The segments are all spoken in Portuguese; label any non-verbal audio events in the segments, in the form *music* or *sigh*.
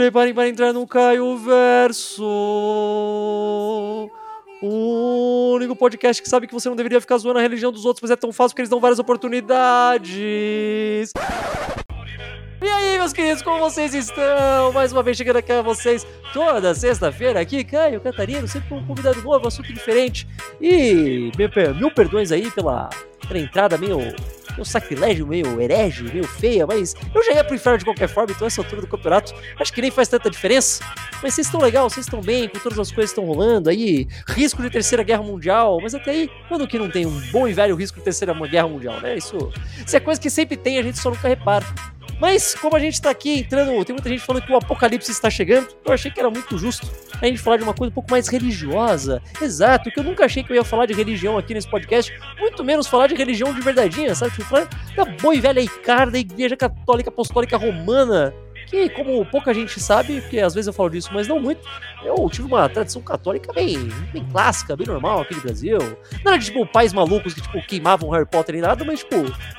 preparem para entrar no Caio Verso. O único podcast que sabe que você não deveria ficar zoando a religião dos outros, mas é tão fácil que eles dão várias oportunidades. E aí, meus queridos, como vocês estão? Mais uma vez chegando aqui a vocês toda sexta-feira aqui, Caio Catarino, sempre com um convidado novo, assunto diferente. E mil perdões aí pela, pela entrada meio um sacrilégio meio herege, meio feia, mas eu já ia pro inferno de qualquer forma, então essa altura do campeonato acho que nem faz tanta diferença. Mas vocês estão legal, vocês estão bem, com todas as coisas estão rolando aí, risco de terceira guerra mundial, mas até aí, quando que não tem um bom e velho risco de terceira guerra mundial, né? Isso, isso é coisa que sempre tem, a gente só nunca repara. Mas como a gente tá aqui entrando, tem muita gente falando que o apocalipse está chegando, eu achei que era muito justo a gente falar de uma coisa um pouco mais religiosa. Exato, que eu nunca achei que eu ia falar de religião aqui nesse podcast, muito menos falar de religião de verdadeinha, sabe? Tipo, falar da boa e velha Icar da Igreja Católica Apostólica Romana que, como pouca gente sabe, porque às vezes eu falo disso, mas não muito, eu tive uma tradição católica bem, bem clássica, bem normal aqui no Brasil. Não era de, tipo, pais malucos que, tipo, queimavam Harry Potter nem nada, mas, tipo,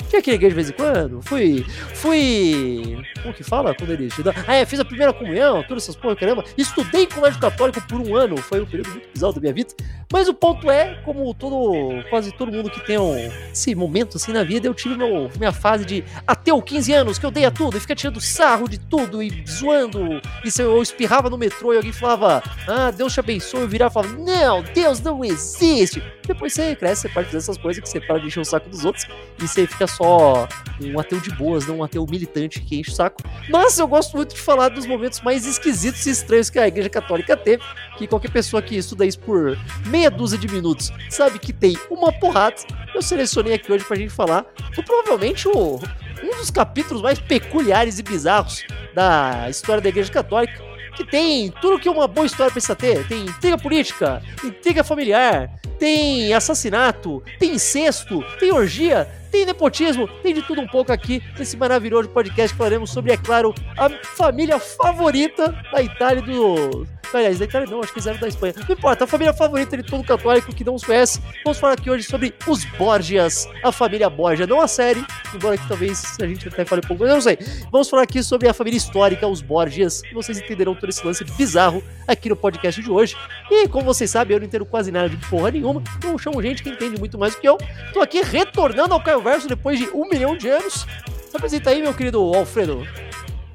tinha na igreja de vez em quando. Fui, fui, como que fala quando ele? Ah, é, fiz a primeira comunhão, todas essas porra, caramba. Estudei em colégio católico por um ano, foi um período muito bizarro da minha vida. Mas o ponto é, como todo, quase todo mundo que tem um, esse momento assim na vida, eu tive meu, minha fase de até os 15 anos, que eu dei a tudo e fica tirando sarro de tudo tudo e zoando. E se eu espirrava no metrô e alguém falava, ah, Deus te abençoe, eu virava e falava, não, Deus não existe. Depois você cresce, você pode fazer essas coisas que você para de encher o saco dos outros e você fica só um ateu de boas, não um ateu militante que enche o saco. Mas eu gosto muito de falar dos momentos mais esquisitos e estranhos que a Igreja Católica teve, que qualquer pessoa que estuda isso por meia dúzia de minutos sabe que tem uma porrada. Eu selecionei aqui hoje pra gente falar provavelmente o, um dos capítulos mais peculiares e bizarros da história da Igreja Católica, que tem tudo que uma boa história precisa ter. Tem intriga política, intriga familiar, tem assassinato, tem incesto, tem orgia, tem nepotismo, tem de tudo um pouco aqui nesse maravilhoso podcast que falaremos sobre, é claro, a família favorita da Itália do Aliás, da Itália não, acho que eles eram da Espanha. Não importa, a família favorita de todo católico que não os conhece. Vamos falar aqui hoje sobre os Borgias, a família Borgia, não a série, embora que talvez a gente até fale um pouco, mas eu não sei. Vamos falar aqui sobre a família histórica, os Borgias, e vocês entenderão todo esse lance bizarro aqui no podcast de hoje. E como vocês sabem, eu não entendo quase nada de porra nenhuma, então chamo gente que entende muito mais do que eu. Tô aqui retornando ao Caio Verso depois de um milhão de anos. Apresenta aí, meu querido Alfredo.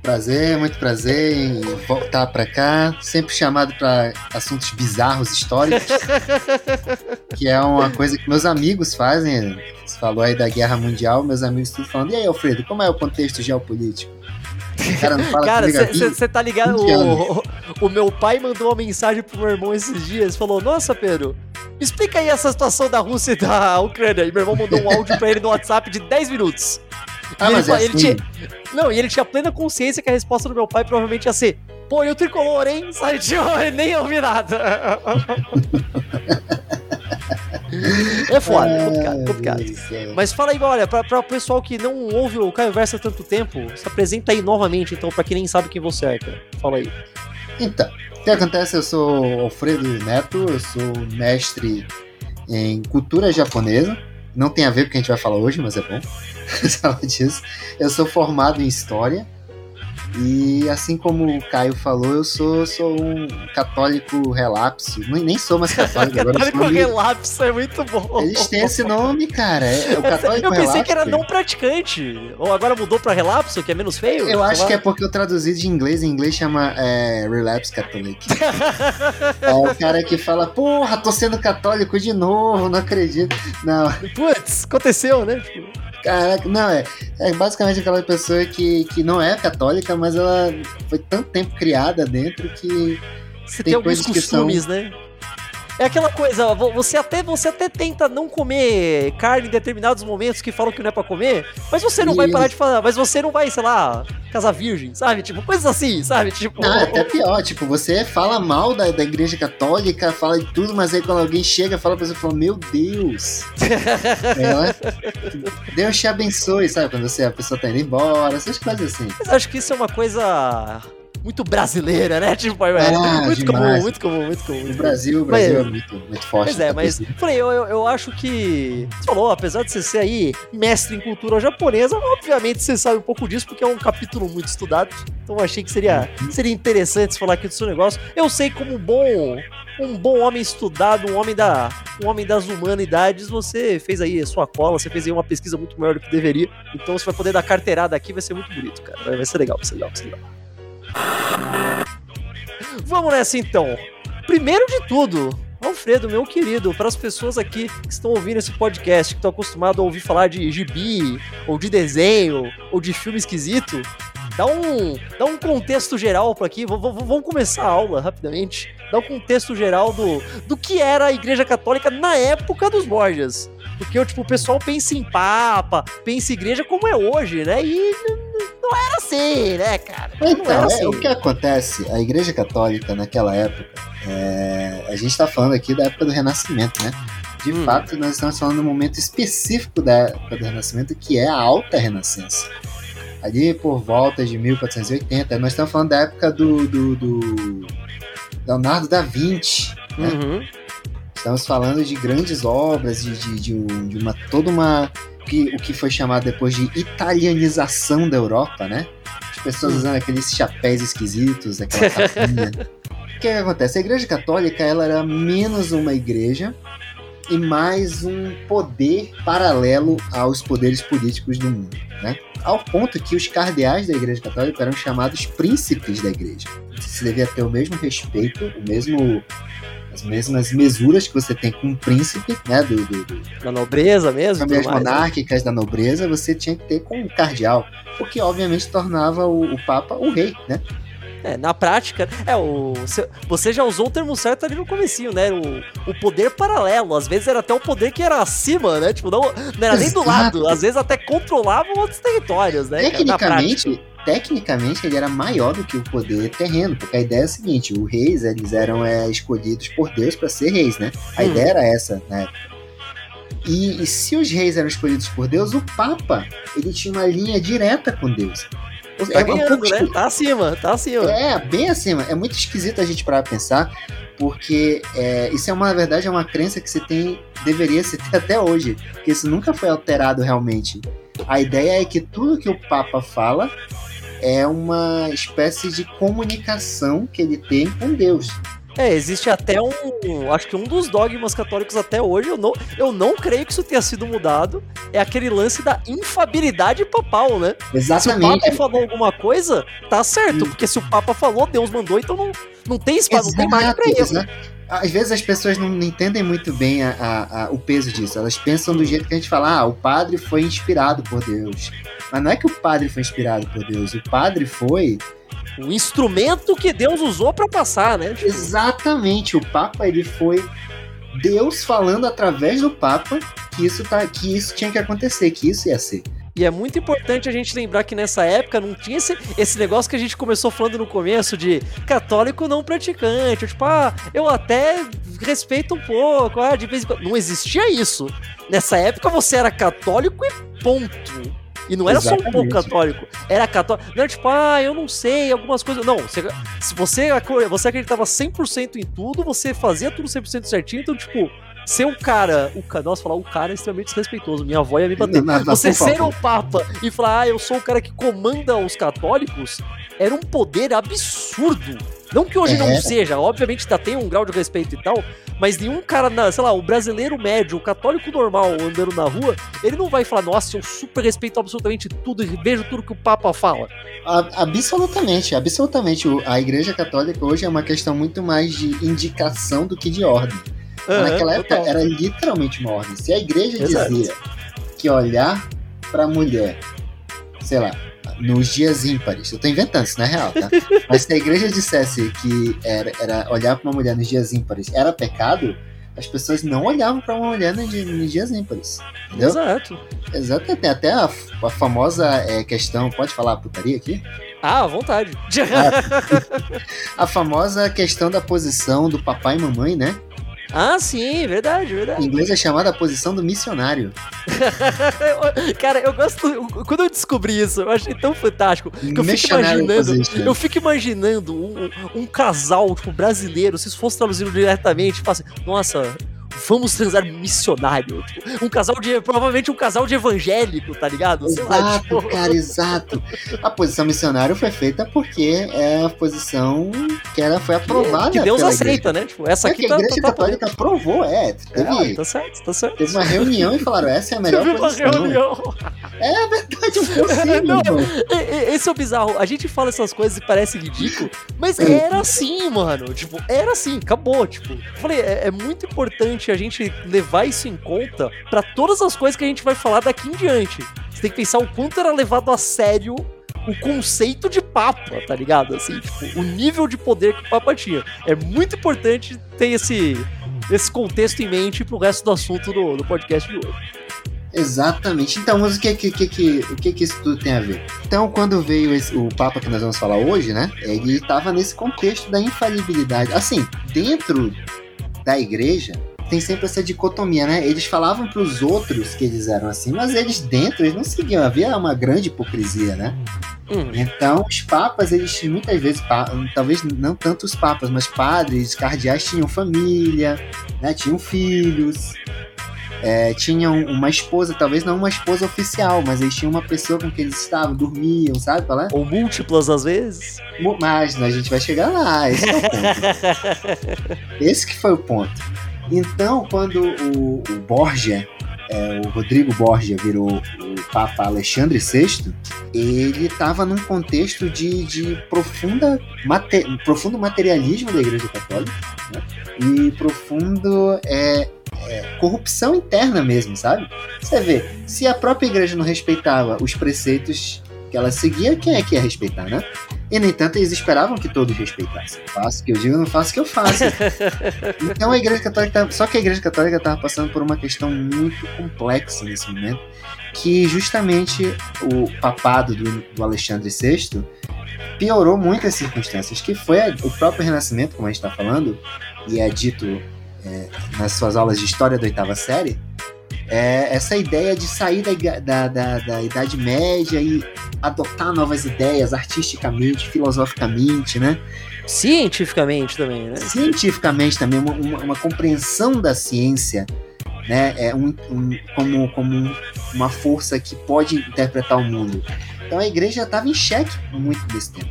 Prazer, muito prazer em voltar para cá, sempre chamado para assuntos bizarros históricos, que é uma coisa que meus amigos fazem. Você falou aí da Guerra Mundial, meus amigos estão falando. E aí, Alfredo, como é o contexto geopolítico? cara não fala Cara, você tá ligado? O, o, meu pai mandou uma mensagem pro meu irmão esses dias, falou: "Nossa, Pedro, explica aí essa situação da Rússia e da Ucrânia". E meu irmão mandou um áudio para ele no WhatsApp de 10 minutos. Ah, mas ele, é assim. tinha, não, e ele tinha plena consciência que a resposta do meu pai provavelmente ia ser: pô, e o tricolor, hein? Sai de nem ouvi nada. *laughs* É foda, é complicado, complicado. Mas fala aí, olha, pra, pra o pessoal que não ouve o Caio Versa há tanto tempo, se apresenta aí novamente, então, pra quem nem sabe quem você é, cara. Fala aí. Então, o que acontece? Eu sou Alfredo Neto, eu sou mestre em cultura japonesa. Não tem a ver com o que a gente vai falar hoje, mas é bom. *laughs* disso. Eu sou formado em História. E assim como o Caio falou, eu sou, sou um católico relapso. Nem sou mais católico agora. católico relapso é muito bom. Eles têm esse nome, cara. É, o católico eu pensei relapso. que era não praticante. Ou agora mudou pra relapso, que é menos feio? Eu acho lá. que é porque eu traduzi de inglês. Em inglês chama é, Relapse Catholic. *laughs* é o cara que fala, porra, tô sendo católico de novo, não acredito. Não. Putz, aconteceu, né? Caraca, não, é, é basicamente aquela pessoa que, que não é católica, mas ela foi tanto tempo criada dentro que. Você tem, tem alguns costumes, são... né? É aquela coisa, você até, você até tenta não comer carne em determinados momentos que falam que não é pra comer, mas você não vai parar de falar, mas você não vai, sei lá, casar virgem, sabe? Tipo, coisas assim, sabe? Tipo. Não, é até pior, tipo, você fala mal da, da igreja católica, fala de tudo, mas aí quando alguém chega, fala pra você, fala, meu Deus. *laughs* é, Deus te abençoe, sabe? Quando você, a pessoa tá indo embora, essas coisas assim. Mas acho que isso é uma coisa muito brasileira, né? *laughs* Tipo, é, Ah, muito demais. comum, muito comum, muito comum. O muito Brasil, o Mas- Brasil é muito, muito forte. Pois é, nessa mas falei, eu, eu, eu acho que. Você falou, apesar de você ser aí mestre em cultura japonesa, obviamente você sabe um pouco disso, porque é um capítulo muito estudado. Então eu achei que seria, seria interessante você falar aqui do seu negócio. Eu sei como um bom. Um bom homem estudado, um homem, da, um homem das humanidades, você fez aí a sua cola, você fez aí uma pesquisa muito maior do que deveria. Então você vai poder dar carteirada aqui, vai ser muito bonito, cara. Vai ser legal, vai ser legal, vai ser legal. Vamos nessa então. Primeiro de tudo, Alfredo, meu querido, para as pessoas aqui que estão ouvindo esse podcast, que estão acostumados a ouvir falar de gibi, ou de desenho, ou de filme esquisito, dá um, dá um contexto geral para aqui. V- vamos começar a aula rapidamente. Dá um contexto geral do, do que era a Igreja Católica na época dos Borgias. Porque tipo, o pessoal pensa em Papa, pensa em igreja como é hoje, né? E não era assim, né, cara? Então, é, assim. o que acontece, a Igreja Católica naquela época, é, a gente está falando aqui da época do Renascimento, né? De Hum. fato, nós estamos falando de um momento específico da época do Renascimento, que é a Alta Renascença. Ali por volta de 1480, nós estamos falando da época do, do, do Leonardo da Vinci, né? Uhum. Estamos falando de grandes obras, de, de, de, um- de uma toda uma que, o que foi chamado depois de italianização da Europa, né? As pessoas Hum. usando aqueles chapéus esquisitos, aquela capinha. *laughs* o que, que acontece? A Igreja Católica ela era menos uma igreja e mais um poder paralelo aos poderes políticos do mundo, né? Ao ponto que os cardeais da Igreja Católica eram chamados príncipes da Igreja. Se devia ter o mesmo respeito, o mesmo as mesmas mesuras que você tem com um príncipe, né, do, do, do Da nobreza mesmo. famílias né? monárquicas da nobreza, você tinha que ter com um cardeal, o que obviamente tornava o, o Papa o rei, né? É, na prática, é o você- já usou o termo certo ali no comecinho, né? O, o poder paralelo, às vezes era até o poder que era acima, né? Tipo, não, não era nem do Exato. lado, às vezes até controlavam outros territórios, né? cara? Na prática. Tecnicamente, tecnicamente ele era maior do que o poder terreno, porque a ideia é a seguinte, os reis, eles eram é, escolhidos por Deus para ser reis, né? A Hum. ideia era essa, né? E, e se os reis eram escolhidos por Deus, o Papa, ele tinha uma linha direta com Deus. Tá um ganhando, pouco né? Tá acima, tá acima. É, bem acima. É muito esquisito a gente parar pra pensar, porque é, isso é uma, na verdade, é uma crença que se tem, deveria se ter *laughs* até hoje, que isso nunca foi alterado realmente. A ideia é que tudo que o Papa fala é uma espécie de comunicação que ele tem com Deus. É, existe até um. Acho que um dos dogmas católicos até hoje, eu não, eu não creio que isso tenha sido mudado. É aquele lance da infabilidade papal, né? Se o Exatamente. Papa falou alguma coisa, tá certo. Hum. Porque se o Papa falou, Deus mandou, então não, não tem espaço, não tem margem pra Exato, erro. exato. Às vezes as pessoas não entendem muito bem a- a- a- o peso disso. Elas pensam do jeito que a gente fala, ah, o padre foi inspirado por Deus. Mas não é que o padre foi inspirado por Deus, o padre foi O instrumento que Deus usou pra passar, né? Exatamente o Papa, ele foi Deus falando através do Papa que isso tá, que isso tinha que acontecer, que isso ia ser. E é muito importante a gente lembrar que nessa época não tinha esse, esse negócio que a gente começou falando no começo de católico não praticante. Tipo, ah, eu até respeito um pouco, ah, de vez em quando. Não existia isso. Nessa época você era católico e ponto. E não era só um pouco Exatamente. católico, era católico. Não era tipo, ah, eu não sei, algumas coisas. Não, você, se você, você acreditava 100% em tudo, você fazia tudo 100% certinho, então, tipo, ser um cara. O, ca- nossa, falar o cara é extremamente desrespeitoso. Minha avó ia me bater. Não, não, não, Você ser o Papa e falar, ah, eu sou o cara que comanda os católicos, era um poder absurdo. Não que hoje não Era. seja, obviamente ainda tem um grau de respeito e tal, mas nenhum cara, na, sei lá, o brasileiro médio, o católico normal andando na rua, ele não vai falar, nossa, eu super respeito absolutamente tudo e vejo tudo que o Papa fala. A- Absolutamente, absolutamente. O- A Igreja Católica hoje é uma questão muito mais de indicação do que de ordem. Aham, naquela época era literalmente uma ordem. Se a igreja Exato. dizia que olhar pra mulher, sei lá, nos dias ímpares, eu tô inventando, isso não é real, tá? *laughs* Mas se a igreja dissesse que era, era olhar pra uma mulher nos dias ímpares era pecado, as pessoas não olhavam pra uma mulher nos, nos dias ímpares. Entendeu? Exato. Exato, tem até a, a famosa é, questão, pode falar putaria aqui? Ah, à vontade. *laughs* A famosa questão da posição do papai e mamãe, né? Ah, sim, verdade, verdade. Em inglês é chamada a posição do missionário. *laughs* Cara, eu gosto. Quando eu descobri isso, eu achei tão fantástico. Que eu fico imaginando. Eu fico imaginando um, um casal, tipo, brasileiro, se isso fosse traduzido diretamente, tipo assim, nossa, vamos transar missionário. Tipo, um casal de. Provavelmente um casal de evangélico, tá ligado? Sei exato, lá, tipo... cara, exato. A posição missionário foi feita porque é a posição que ela foi aprovada. Que, que Deus aceita, igreja. né? Tipo, essa é aqui que a tá- igreja tá, católica tá... aprovou, é. Teve, é, tá certo, tá certo. Teve uma reunião e falaram: essa é a *laughs* melhor teve posição. Uma reunião. É verdade, *laughs* um pouquinho. Não, esse é o bizarro. A gente fala essas coisas e parece ridículo, mas era assim, mano. Tipo, era assim, acabou. Tipo, eu falei, é, é muito importante a gente levar isso em conta para todas as coisas que a gente vai falar daqui em diante. Você tem que pensar o quanto era levado a sério o conceito de Papa, tá ligado? Assim, tipo, o nível de poder que o Papa tinha. É muito importante ter esse, esse contexto em mente pro resto do assunto do, do podcast de hoje. Exatamente. Então, mas o que, que, que, o que, que isso tudo tem a ver? Então, quando veio esse, o Papa que nós vamos falar hoje, né? Ele estava nesse contexto da infalibilidade. Assim, dentro da igreja, tem sempre essa dicotomia, né? Eles falavam para os outros que eles eram assim, mas eles dentro eles não seguiam. Havia uma grande hipocrisia, né? Hum. Então, os papas, eles muitas vezes, talvez não tanto os papas, mas padres, cardeais tinham família, né? Tinham filhos, é, tinham uma esposa, talvez não uma esposa oficial, mas eles tinham uma pessoa com quem eles estavam, dormiam, sabe qual é? Ou múltiplas às vezes. Mas a gente vai chegar lá, esse é o ponto. *laughs* esse que foi o ponto. Então, quando o, o Borgia, é, o Rodrigo Borgia virou o Papa Alexandre VI, ele estava num contexto de, de profunda, mate, profundo materialismo da Igreja Católica né? e profundo é, é, corrupção interna mesmo, sabe? Você vê, se a própria Igreja não respeitava os preceitos que ela seguia, quem é que ia respeitar, né? E, no entanto, eles esperavam que todos respeitassem. Faço o que eu digo, não faço o que eu faço. *laughs* então, a Igreja Católica. Só que a Igreja Católica estava passando por uma questão muito complexa nesse momento, que justamente o papado do, do Alexandre VI piorou muito as circunstâncias, que foi o próprio Renascimento, como a gente está falando, e é dito é, nas suas aulas de História da oitava série, é essa ideia de sair da, da, da, da, Idade Média e adotar novas ideias artisticamente, filosoficamente, né? Cientificamente também, né? Cientificamente também, uma, uma, uma compreensão da ciência, né? É um, um, como, como uma força que pode interpretar o mundo. Então a igreja estava em xeque muito desse tempo.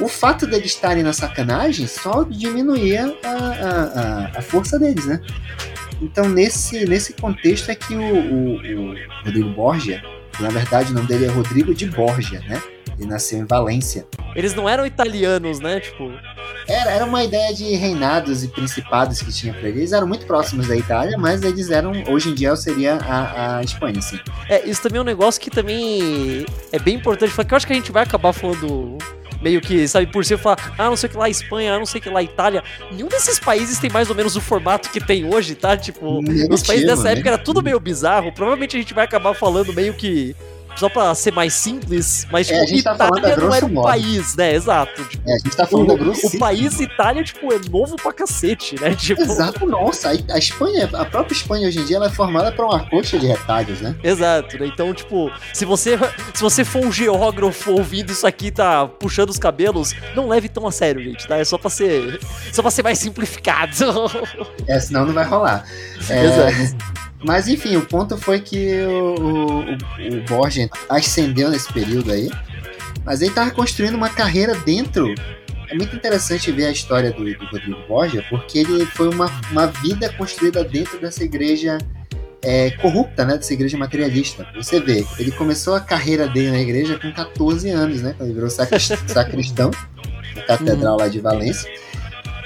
O fato deles estarem na sacanagem só diminuía a, a, a, a força deles, né? Então, nesse, nesse contexto é que o, o, o Rodrigo Borgia, na verdade o nome dele é Rodrigo de Borgia, né? Ele nasceu em Valência. Eles não eram italianos, né? Tipo. Era, era uma ideia de reinados e principados que tinha pra eles. Eles eram muito próximos da Itália, mas eles eram. Hoje em dia seria a, a Espanha, sim. É, isso também é um negócio que também é bem importante. Que eu acho que a gente vai acabar falando meio que, sabe, por si falar, ah, não sei o que lá Espanha, ah, não sei o que lá Itália. Nenhum desses países tem mais ou menos o formato que tem hoje, tá? Tipo, Negativo, os países dessa né? época era tudo meio bizarro. Provavelmente a gente vai acabar falando meio que só pra ser mais simples, mas é, tipo, tá Itália não era um modo. país, né? Exato. Tipo, é, a gente tá falando o, o país Itália, tipo, é novo pra cacete, né? *laughs* Tipo... Exato, nossa. A, Espanha, a própria Espanha hoje em dia, ela é formada por uma coxa de retalhos, né? Exato, né? Então, tipo, se você, se você for um geógrafo ouvindo isso aqui tá puxando os cabelos, não leve tão a sério, gente, tá? É só pra ser, só pra ser mais simplificado. *laughs* É, senão não vai rolar. É, Exato. Mas enfim, o ponto foi que o, o, o Borges ascendeu nesse período aí. Mas ele estava construindo uma carreira dentro. É muito interessante ver a história do, do Rodrigo Borgia, porque ele foi uma, uma vida construída dentro dessa igreja é, corrupta, né? Dessa igreja materialista. Você vê, ele começou a carreira dele na igreja com 14 anos, né? Quando ele virou *laughs* sacristão na catedral lá de Valência.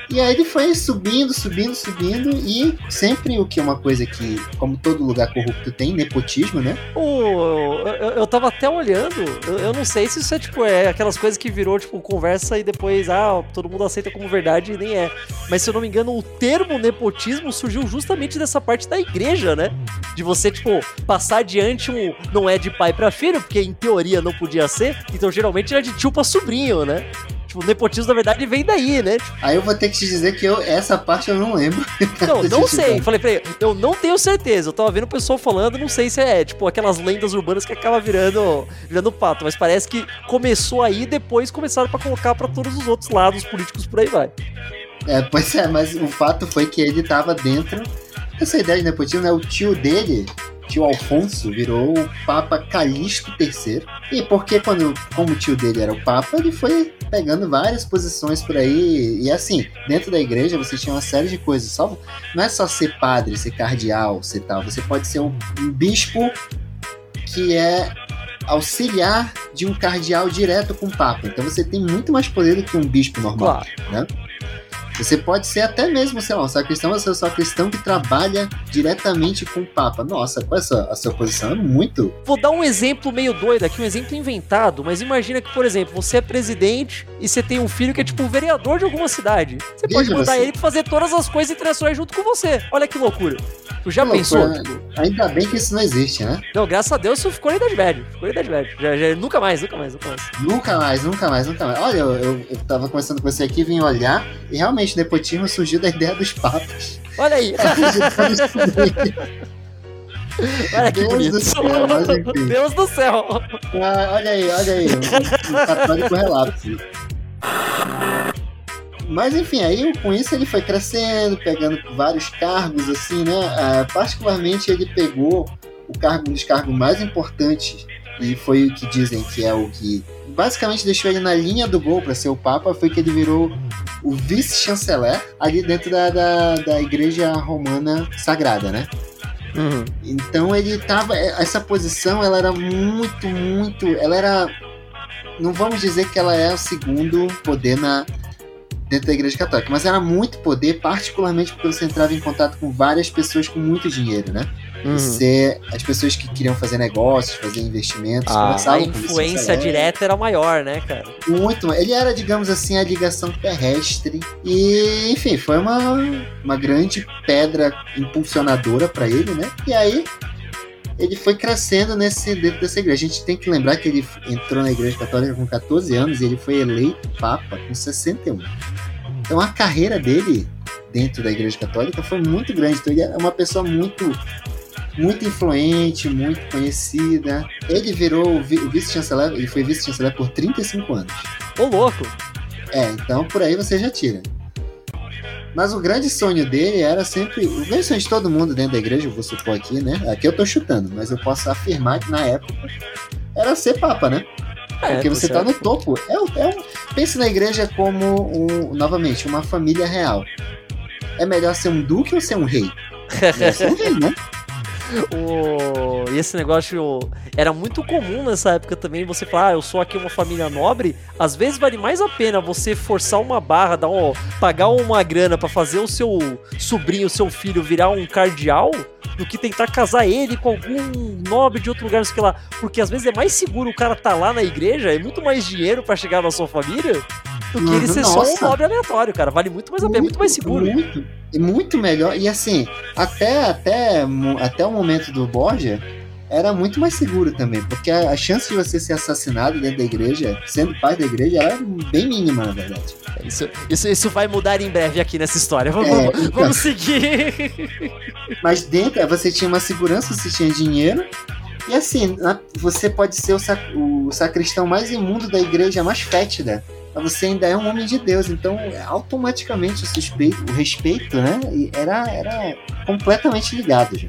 E aí ele foi subindo, subindo, subindo e sempre o que é uma coisa que, como todo lugar corrupto tem, nepotismo, né? Oh, eu, eu tava até olhando, eu, eu, não sei se isso é tipo, é aquelas coisas que virou tipo conversa e depois, ah, todo mundo aceita como verdade e nem é. Mas se eu não me engano, o termo nepotismo surgiu justamente dessa parte da igreja, né? De você, tipo, passar adiante um. Não é de pai para filho, porque em teoria não podia ser, então geralmente era de tio pra sobrinho, né? Tipo, o nepotismo, na verdade, vem daí, né? Aí eu vou ter que te dizer que eu, essa parte eu não lembro. Não, *laughs* não sei. Falei pra ele, eu não tenho certeza. Eu tava vendo o pessoal falando, não sei se é, tipo, aquelas lendas urbanas que acaba virando, virando pato. Mas parece que começou aí e depois começaram pra colocar pra todos os outros lados políticos por aí vai. É, pois é, mas o fato foi que ele tava dentro essa ideia de nepotismo, né? O tio dele, tio Alfonso, virou o Papa Calixto III. E porque quando, como o tio dele era o Papa, ele foi pegando várias posições por aí. E assim, dentro da igreja você tinha uma série de coisas. Só, não é só ser padre, ser cardeal, ser tal. Você pode ser um, um bispo que é auxiliar de um cardeal direto com o Papa. Então você tem muito mais poder do que um bispo normal, claro. né? Você pode ser até mesmo, sei lá, um sacristão, mas é cristão que trabalha diretamente com o Papa. Nossa, qual é essa, a sua posição? É muito. Vou dar um exemplo meio doido aqui, um exemplo inventado, mas imagina que, por exemplo, você é presidente e você tem um filho que é tipo um vereador de alguma cidade. Você Veja pode mandar você. ele pra fazer todas as coisas internacionais junto com você. Olha que loucura. Tu já que pensou? Loucura. Tipo... Ainda bem que isso não existe, né? Não, graças a Deus isso ficou na Idade Média. Ficou na Idade Média. Já, já, nunca mais, nunca mais, nunca mais. Nunca mais, nunca mais, nunca mais. Olha, eu, eu, eu tava conversando com você aqui, vim olhar e realmente realmente, nepotismo surgiu da ideia dos papas. Olha aí! *laughs* Olha que Deus bonito. Do céu, Deus do céu! Ah, olha aí, olha aí. Um católico relapso. Mas enfim, aí com isso ele foi crescendo, pegando vários cargos, assim, né? Ah, particularmente ele pegou o cargo, um dos cargos mais importantes, e foi o que dizem que é o que basicamente deixou ele na linha do gol para ser o Papa, foi que ele virou o vice-chanceler ali dentro da, da, da igreja romana sagrada, né? Uhum. Então ele tava. Essa posição ela era muito, muito. Ela era. Não vamos dizer que ela é o segundo poder na, dentro da igreja católica, mas era muito poder, particularmente porque você entrava em contato com várias pessoas com muito dinheiro, né? Uhum. Você, as pessoas que queriam fazer negócios, fazer investimentos, ah, a influência direta era maior, né, cara? Muito. Ele era, digamos assim, a ligação terrestre e, enfim, foi uma, uma grande pedra impulsionadora para ele, né? E aí ele foi crescendo nesse dentro dessa igreja. A gente tem que lembrar que ele entrou na igreja católica com 14 anos e ele foi eleito papa com 61. Então a carreira dele dentro da igreja católica foi muito grande. Então ele é uma pessoa muito muito influente, muito conhecida. Ele virou o vice-chanceler, ele foi vice-chanceler por 35 anos. Ô louco! É, então por aí você já tira. Mas o grande sonho dele era sempre. O grande sonho de todo mundo dentro da igreja, eu vou supor aqui, né? Aqui eu tô chutando, mas eu posso afirmar que na época era ser papa, né? É, Porque você tá no topo. É, é pense na igreja como, um, novamente, uma família real. É melhor ser um duque ou ser um rei? *laughs* É ser um rei, né? O... E esse negócio era muito comum nessa época também. Você falar, ah, eu sou aqui uma família nobre. Às vezes vale mais a pena você forçar uma barra, dar um... pagar uma grana para fazer o seu sobrinho, o seu filho virar um cardeal, do que tentar casar ele com algum nobre de outro lugar, não sei lá. Porque às vezes é mais seguro o cara tá lá na igreja, é muito mais dinheiro para chegar na sua família do que ele ser Nossa. só um nobre aleatório, cara. Vale muito mais a pena, é muito mais seguro. Muito, muito melhor. E assim, até, até, até o momento do Borgia, era muito mais seguro também, porque a, a, chance de você ser assassinado dentro da igreja, sendo pai da igreja, era bem mínima, na verdade. Isso, isso, isso vai mudar em breve aqui nessa história. Vamos, é, então, vamos seguir. *laughs* Mas dentro, você tinha uma segurança, você tinha dinheiro. E assim, você pode ser o, sac, o sacristão mais imundo da igreja, mais fétida você ainda é um homem de Deus. Então, automaticamente o, suspeito, o respeito, né, era, era completamente ligado já.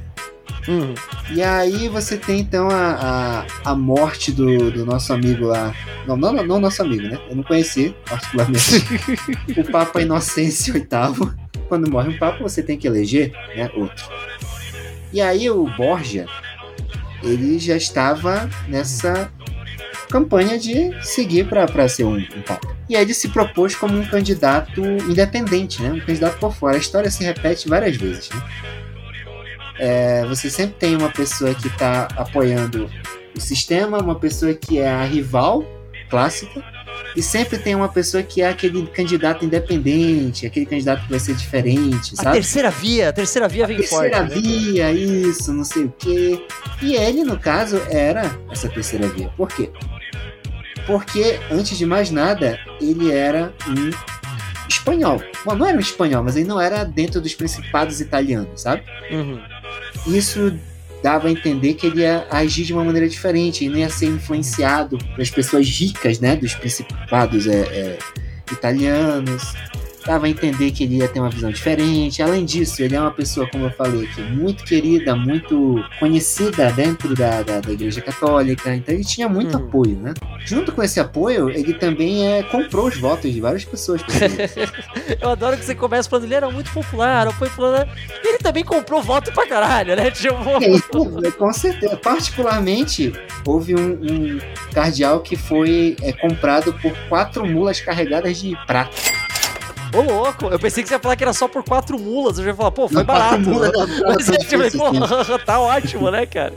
Uhum. E aí você tem então a, a, a morte do, do, nosso amigo lá. Não, não, não, nosso amigo, né? Eu não conheci particularmente. *laughs* o Papa Inocêncio VIII. Quando morre um Papa, você tem que eleger né, outro. E aí o Borgia, ele já estava nessa campanha de seguir para ser um, um papa. E aí ele se propôs como um candidato independente, né? um candidato por fora. A história se repete várias vezes. Né? É, você sempre tem uma pessoa que está apoiando o sistema, uma pessoa que é a rival clássica, e sempre tem uma pessoa que é aquele candidato independente, aquele candidato que vai ser diferente, sabe? A terceira via, a terceira via a vem terceira forte. Terceira né? via, isso, não sei o quê. E ele, no caso, era essa terceira via. Por quê? Porque, antes de mais nada, ele era um espanhol. Bom, não era um espanhol, mas ele não era dentro dos principados italianos, sabe? Uhum. Isso dava a entender que ele ia agir de uma maneira diferente, ele não ia ser influenciado pelas pessoas ricas, né, dos principados é, é, italianos dava a entender que ele ia ter uma visão diferente. Além disso, ele é uma pessoa, como eu falei aqui, muito querida, muito conhecida dentro da, da, da Igreja Católica, então ele tinha muito hum. apoio, né? Junto com esse apoio, ele também é, comprou os votos de várias pessoas. *laughs* eu adoro que você começa falando, ele era muito popular, foi falando, ele também comprou voto pra caralho, né? Tipo... *laughs* É, com certeza. Particularmente, houve um, um cardeal que foi é, comprado por quatro mulas carregadas de prata. Ô, louco, eu pensei que você ia falar que era só por quatro mulas. Eu já ia falar, pô, foi não, barato. Mulas, não, *laughs* não, Mas é, tipo, pô, tá ótimo, né, cara?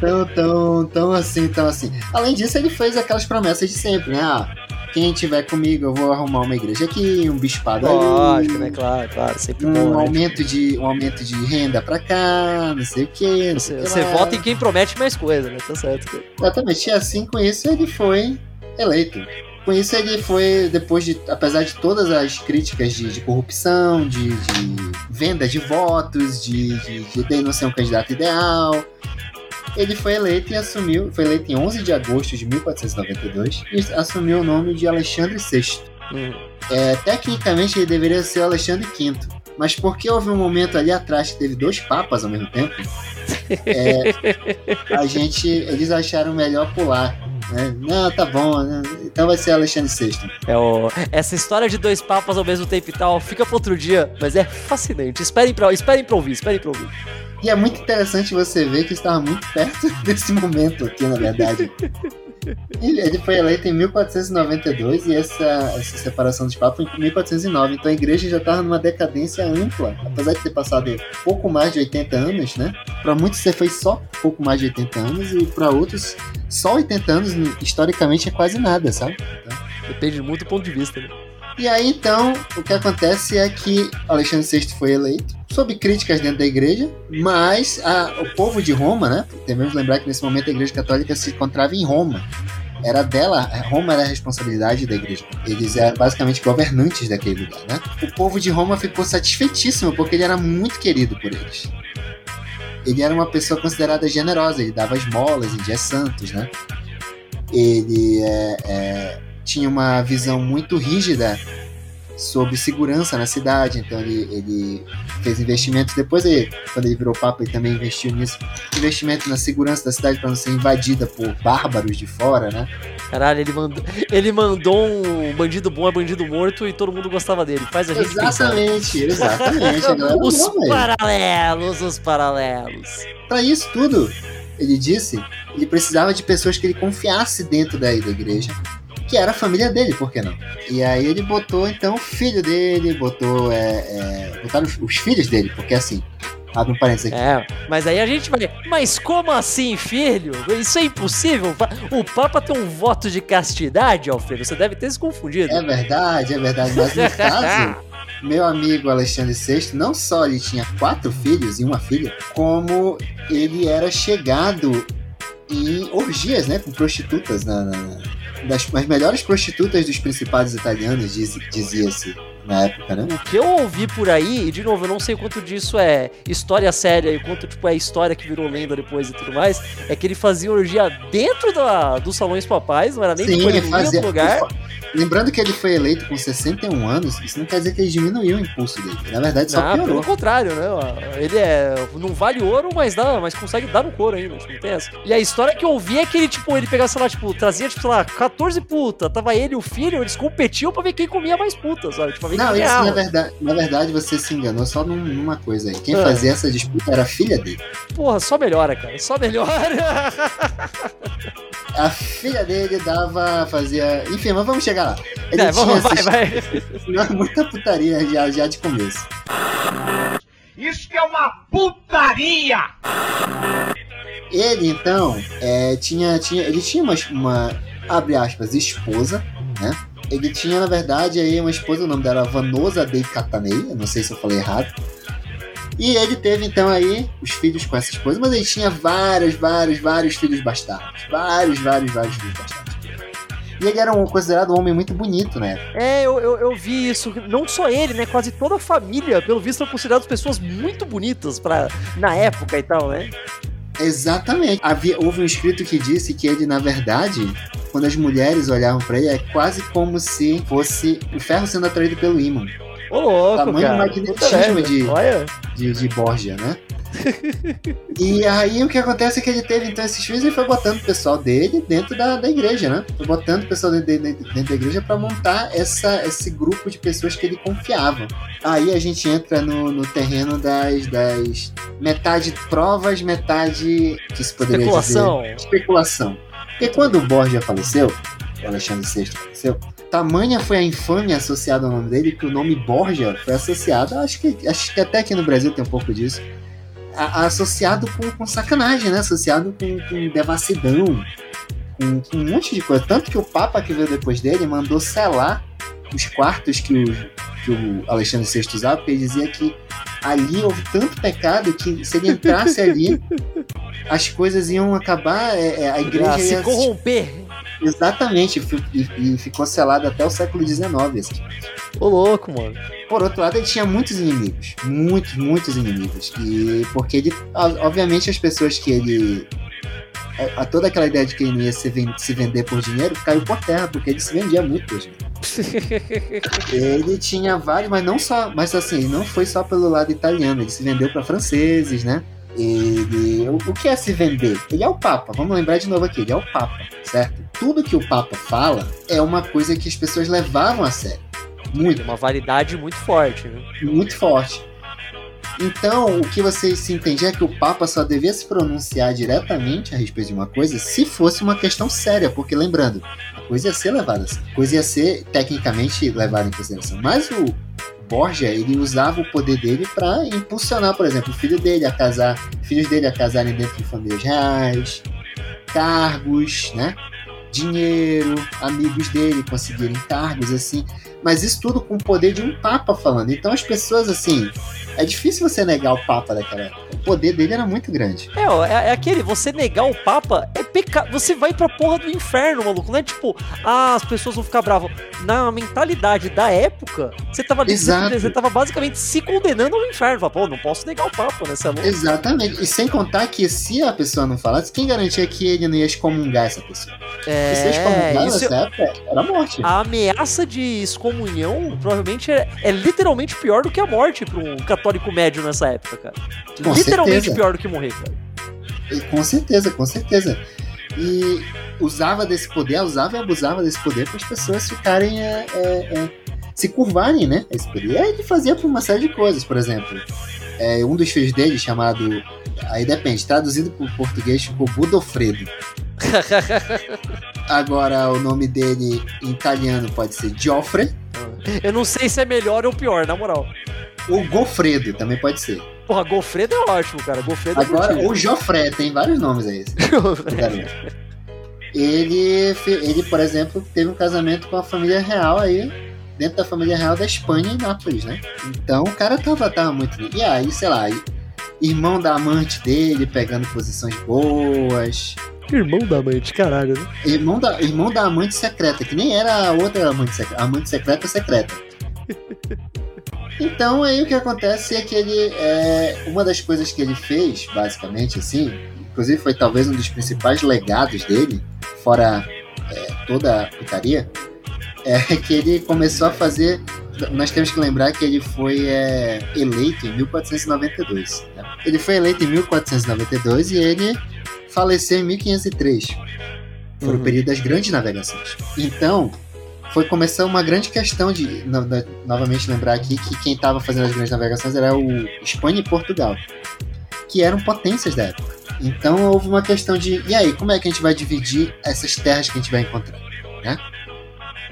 Tá tão, tão, assim, tão assim. Além disso, ele fez aquelas promessas de sempre, né? Ah, quem tiver comigo, eu vou arrumar uma igreja aqui, um bispado Lógico, ali. né? Claro, claro, sempre um bom. Né? Aumento de, um aumento de renda pra cá, não sei o quê. Você, você vota em quem promete mais coisa, né? Tá certo. Cara. Exatamente. E assim, com isso, ele foi eleito. Com isso, ele foi, depois de, apesar de todas as críticas de, de corrupção, de, de, venda de votos, de, de, de ele não ser um candidato ideal, ele foi eleito e assumiu, foi eleito em 11 de agosto de 1492 e assumiu o nome de Alexandre VI. Uhum. É, tecnicamente ele deveria ser Alexandre V, mas porque houve um momento ali atrás que teve dois papas ao mesmo tempo, é, *laughs* a gente, eles acharam melhor pular. Né? Não, tá bom, né? então vai ser Alexandre VI. É o... Essa história de dois papas ao mesmo tempo e tal fica para outro dia, mas é fascinante. Esperem pra, esperem pra ouvir, esperem pra ouvir. E é muito interessante você ver que estava muito perto *laughs* desse momento aqui, na verdade. *laughs* Ele, foi eleito em 1492 e essa, essa separação dos papas em 1409. Então a igreja já estava numa decadência ampla, apesar de ter passado pouco mais de 80 anos, né? Para muitos você foi só pouco mais de 80 anos e para outros só 80 anos historicamente é quase nada, sabe? Então... Depende muito do ponto de vista, né? E aí então o que acontece é que Alexandre VI foi eleito sob críticas dentro da igreja, mas a, o povo de Roma, né? Devemos lembrar que nesse momento a igreja católica se encontrava em Roma. Era dela, Roma era a responsabilidade da igreja. Eles eram basicamente governantes daquele lugar, né? O povo de Roma ficou satisfeitíssimo porque ele era muito querido por eles. Ele era uma pessoa considerada generosa, ele dava esmolas em dias santos, né? Ele é, é, tinha uma visão muito rígida sobre segurança na cidade, então ele, ele fez investimentos. Depois, ele, quando ele virou Papa, ele também investiu nisso. Investimento na segurança da cidade para não ser invadida por bárbaros de fora, né? Caralho, ele mandou, ele mandou um bandido bom é bandido morto e todo mundo gostava dele. Faz a gente Exatamente, pensar. exatamente. os não, paralelos, os paralelos. Para isso tudo, ele disse, ele precisava de pessoas que ele confiasse dentro da, da igreja que era a família dele, por que não? E aí ele botou então o filho dele, botou. É, é, botaram os, os filhos dele, porque assim, Abre um parênteses aqui. É, mas aí a gente vai. Mas como assim, filho? Isso é impossível? O Papa tem um voto de castidade, Alfredo. Você deve ter se confundido. É verdade, é verdade. Mas no caso, *laughs* meu amigo Alexandre VI, não só ele tinha quatro filhos e uma filha, como ele era chegado em orgias, né? Com prostitutas na, na das, melhores prostitutas dos principados italianos, diz, dizia-se na época, né? O que eu ouvi por aí, e de novo, eu não sei quanto disso é história séria e quanto tipo, é história que virou lenda depois e tudo mais, é que ele fazia orgia dentro da, dos salões papais, não era nem Sim, tipo, ele fazia, lugar. Lembrando que ele foi eleito com 61 anos, isso não quer dizer que ele diminuiu o impulso dele. Na verdade, só não, piorou. Pelo contrário, né? Ele é. Não vale ouro, mas dá, mas consegue dar no couro ainda. Não tem essa. E a história que eu ouvi é que ele, tipo, ele pegava, sei lá, tipo, trazia, tipo, sei lá, 14 putas. Tava ele e o filho, eles competiam pra ver quem comia mais putas, sabe? Tipo, não, isso na verdade, na verdade você se enganou só numa coisa aí. Quem ah. fazia essa disputa era a filha dele. Porra, só melhora, cara. Só melhora. a filha dele dava, fazia. Enfim, mas vamos chegar lá. Ele é, vamos, vai, vai. Muita putaria já, já de começo. Isso que é uma putaria! Ele então é, tinha, tinha, ele tinha uma, uma abre aspas esposa, né? Ele tinha na verdade aí uma esposa, o nome dela era Vanosa Dei Catanei, não sei se eu falei errado. E ele teve então aí os filhos com essa esposa, mas ele tinha vários, vários, vários filhos bastardos. Vários, vários, vários filhos bastardos. E ele era um, considerado um homem muito bonito, né? É, eu, eu, eu vi isso. Não só ele, né? Quase toda a família, pelo visto, são consideradas pessoas muito bonitas pra, na época e tal, né? Exatamente. Havia, houve um escrito que disse que ele, na verdade, quando as mulheres olhavam para ele, é quase como se fosse o ferro sendo atraído pelo ímã. Ô, louco, Tamanho cara. magnetismo de, de, de Borgia, né? E aí o que acontece é que ele teve então esses filhos e foi botando o pessoal dele dentro da, da igreja, né? Foi botando o pessoal dele dentro, dentro da igreja para montar essa, esse grupo de pessoas que ele confiava. Aí a gente entra no, no terreno das, das metade provas, metade que se poderia Especulação. dizer especulação. Porque quando o Borgia faleceu, o Alexandre VI faleceu, tamanha foi a infâmia associada ao nome dele que o nome Borgia foi associado, acho que, acho que até aqui no Brasil tem um pouco disso, a- associado com, com sacanagem, né? Associado com, com devassidão, com, com um monte de coisa. Tanto que o Papa que veio depois dele mandou selar os quartos que o, que o Alexandre VI usava, porque ele dizia que ali houve tanto pecado que se ele entrasse ali, *laughs* as coisas iam acabar, é, é, a igreja se ia corromper. Exatamente, e, ficou selado até o século XIX. Assim. Ô, louco, mano. Por outro lado, ele tinha muitos inimigos. Muitos, muitos inimigos. E porque ele. Obviamente as pessoas que ele. A, a toda aquela ideia de que ele ia se, ven- se vender por dinheiro caiu por terra, porque ele se vendia muito por dinheiro. *laughs* Ele tinha vários, mas não só. Mas assim, ele não foi só pelo lado italiano, ele se vendeu para franceses, né? Ele. O, o que é se vender? Ele é o Papa, vamos lembrar de novo aqui, ele é o Papa, certo? Tudo que o Papa fala é uma coisa que as pessoas levavam a sério. Muito Uma validade muito forte, né? muito forte. Então, o que você se entende é que o Papa só devia se pronunciar diretamente a respeito de uma coisa se fosse uma questão séria, porque lembrando, a coisa ia ser levada, a coisa ia ser tecnicamente levada em consideração. Mas o Borgia, ele usava o poder dele para impulsionar, por exemplo, o filho dele a casar, filhos dele a casarem dentro de famílias reais, cargos, né? Dinheiro, amigos dele conseguirem cargos assim, mas isso tudo com o poder de um papa falando. Então as pessoas assim, é difícil você negar o Papa daquela época. O poder dele era muito grande. É, ó, é, é aquele, você negar o Papa é pecado. Você vai pra porra do inferno, maluco. Não é tipo, ah, as pessoas vão ficar bravas. Na mentalidade da época, você tava, Exato. você tava basicamente se condenando ao inferno. Fala, Pô, não posso negar o Papa, né? Você é. Exatamente. E sem contar que se a pessoa não falasse, quem garantia que ele não ia excomungar essa pessoa? Porque se É, excomungar nessa época, era morte. a ameaça de excomunhão provavelmente é, é literalmente pior do que a morte pra um católico médio nessa época, cara. Com literalmente certeza. pior do que morrer, cara. E Com certeza, com certeza. E usava desse poder, usava e abusava desse poder para as pessoas ficarem. é, é, é, se curvarem, né? Esse poder. E aí ele fazia por uma série de coisas, por exemplo. é, um dos filhos dele, chamado. Aí depende, traduzido para o português ficou Budofredo. *laughs* Agora o nome dele em italiano pode ser Geoffrey Eu não sei se é melhor ou pior, na moral. ou Gofredo, também pode ser. Porra, Gofredo é ótimo, cara. Gofredo é Agora, ou Joffre, tem vários nomes aí. *laughs* ele, ele, por exemplo, teve um casamento com a família real aí, dentro da família real da Espanha e Nápoles, né? Então o cara tava, tava muito. E aí, sei lá, irmão da amante dele pegando posições boas. Irmão da amante, caralho, né? Irmão da, irmão da amante secreta, que nem era a outra amante secreta, amante secreta secreta. Então aí o que acontece é que ele. É, uma das coisas que ele fez, basicamente, assim, inclusive foi talvez um dos principais legados dele, fora é, toda a putaria, é que ele começou a fazer. Nós temos que lembrar que ele foi é, eleito em 1492. né? Ele foi eleito em 1492 e ele faleceu em 1503. Foi o Uhum. período das grandes navegações. Então, foi começar uma grande questão de, no- no- novamente lembrar aqui, que quem estava fazendo as grandes navegações era o Espanha e Portugal, que eram potências da época. Então houve uma questão de, e aí, como é que a gente vai dividir essas terras que a gente vai encontrar?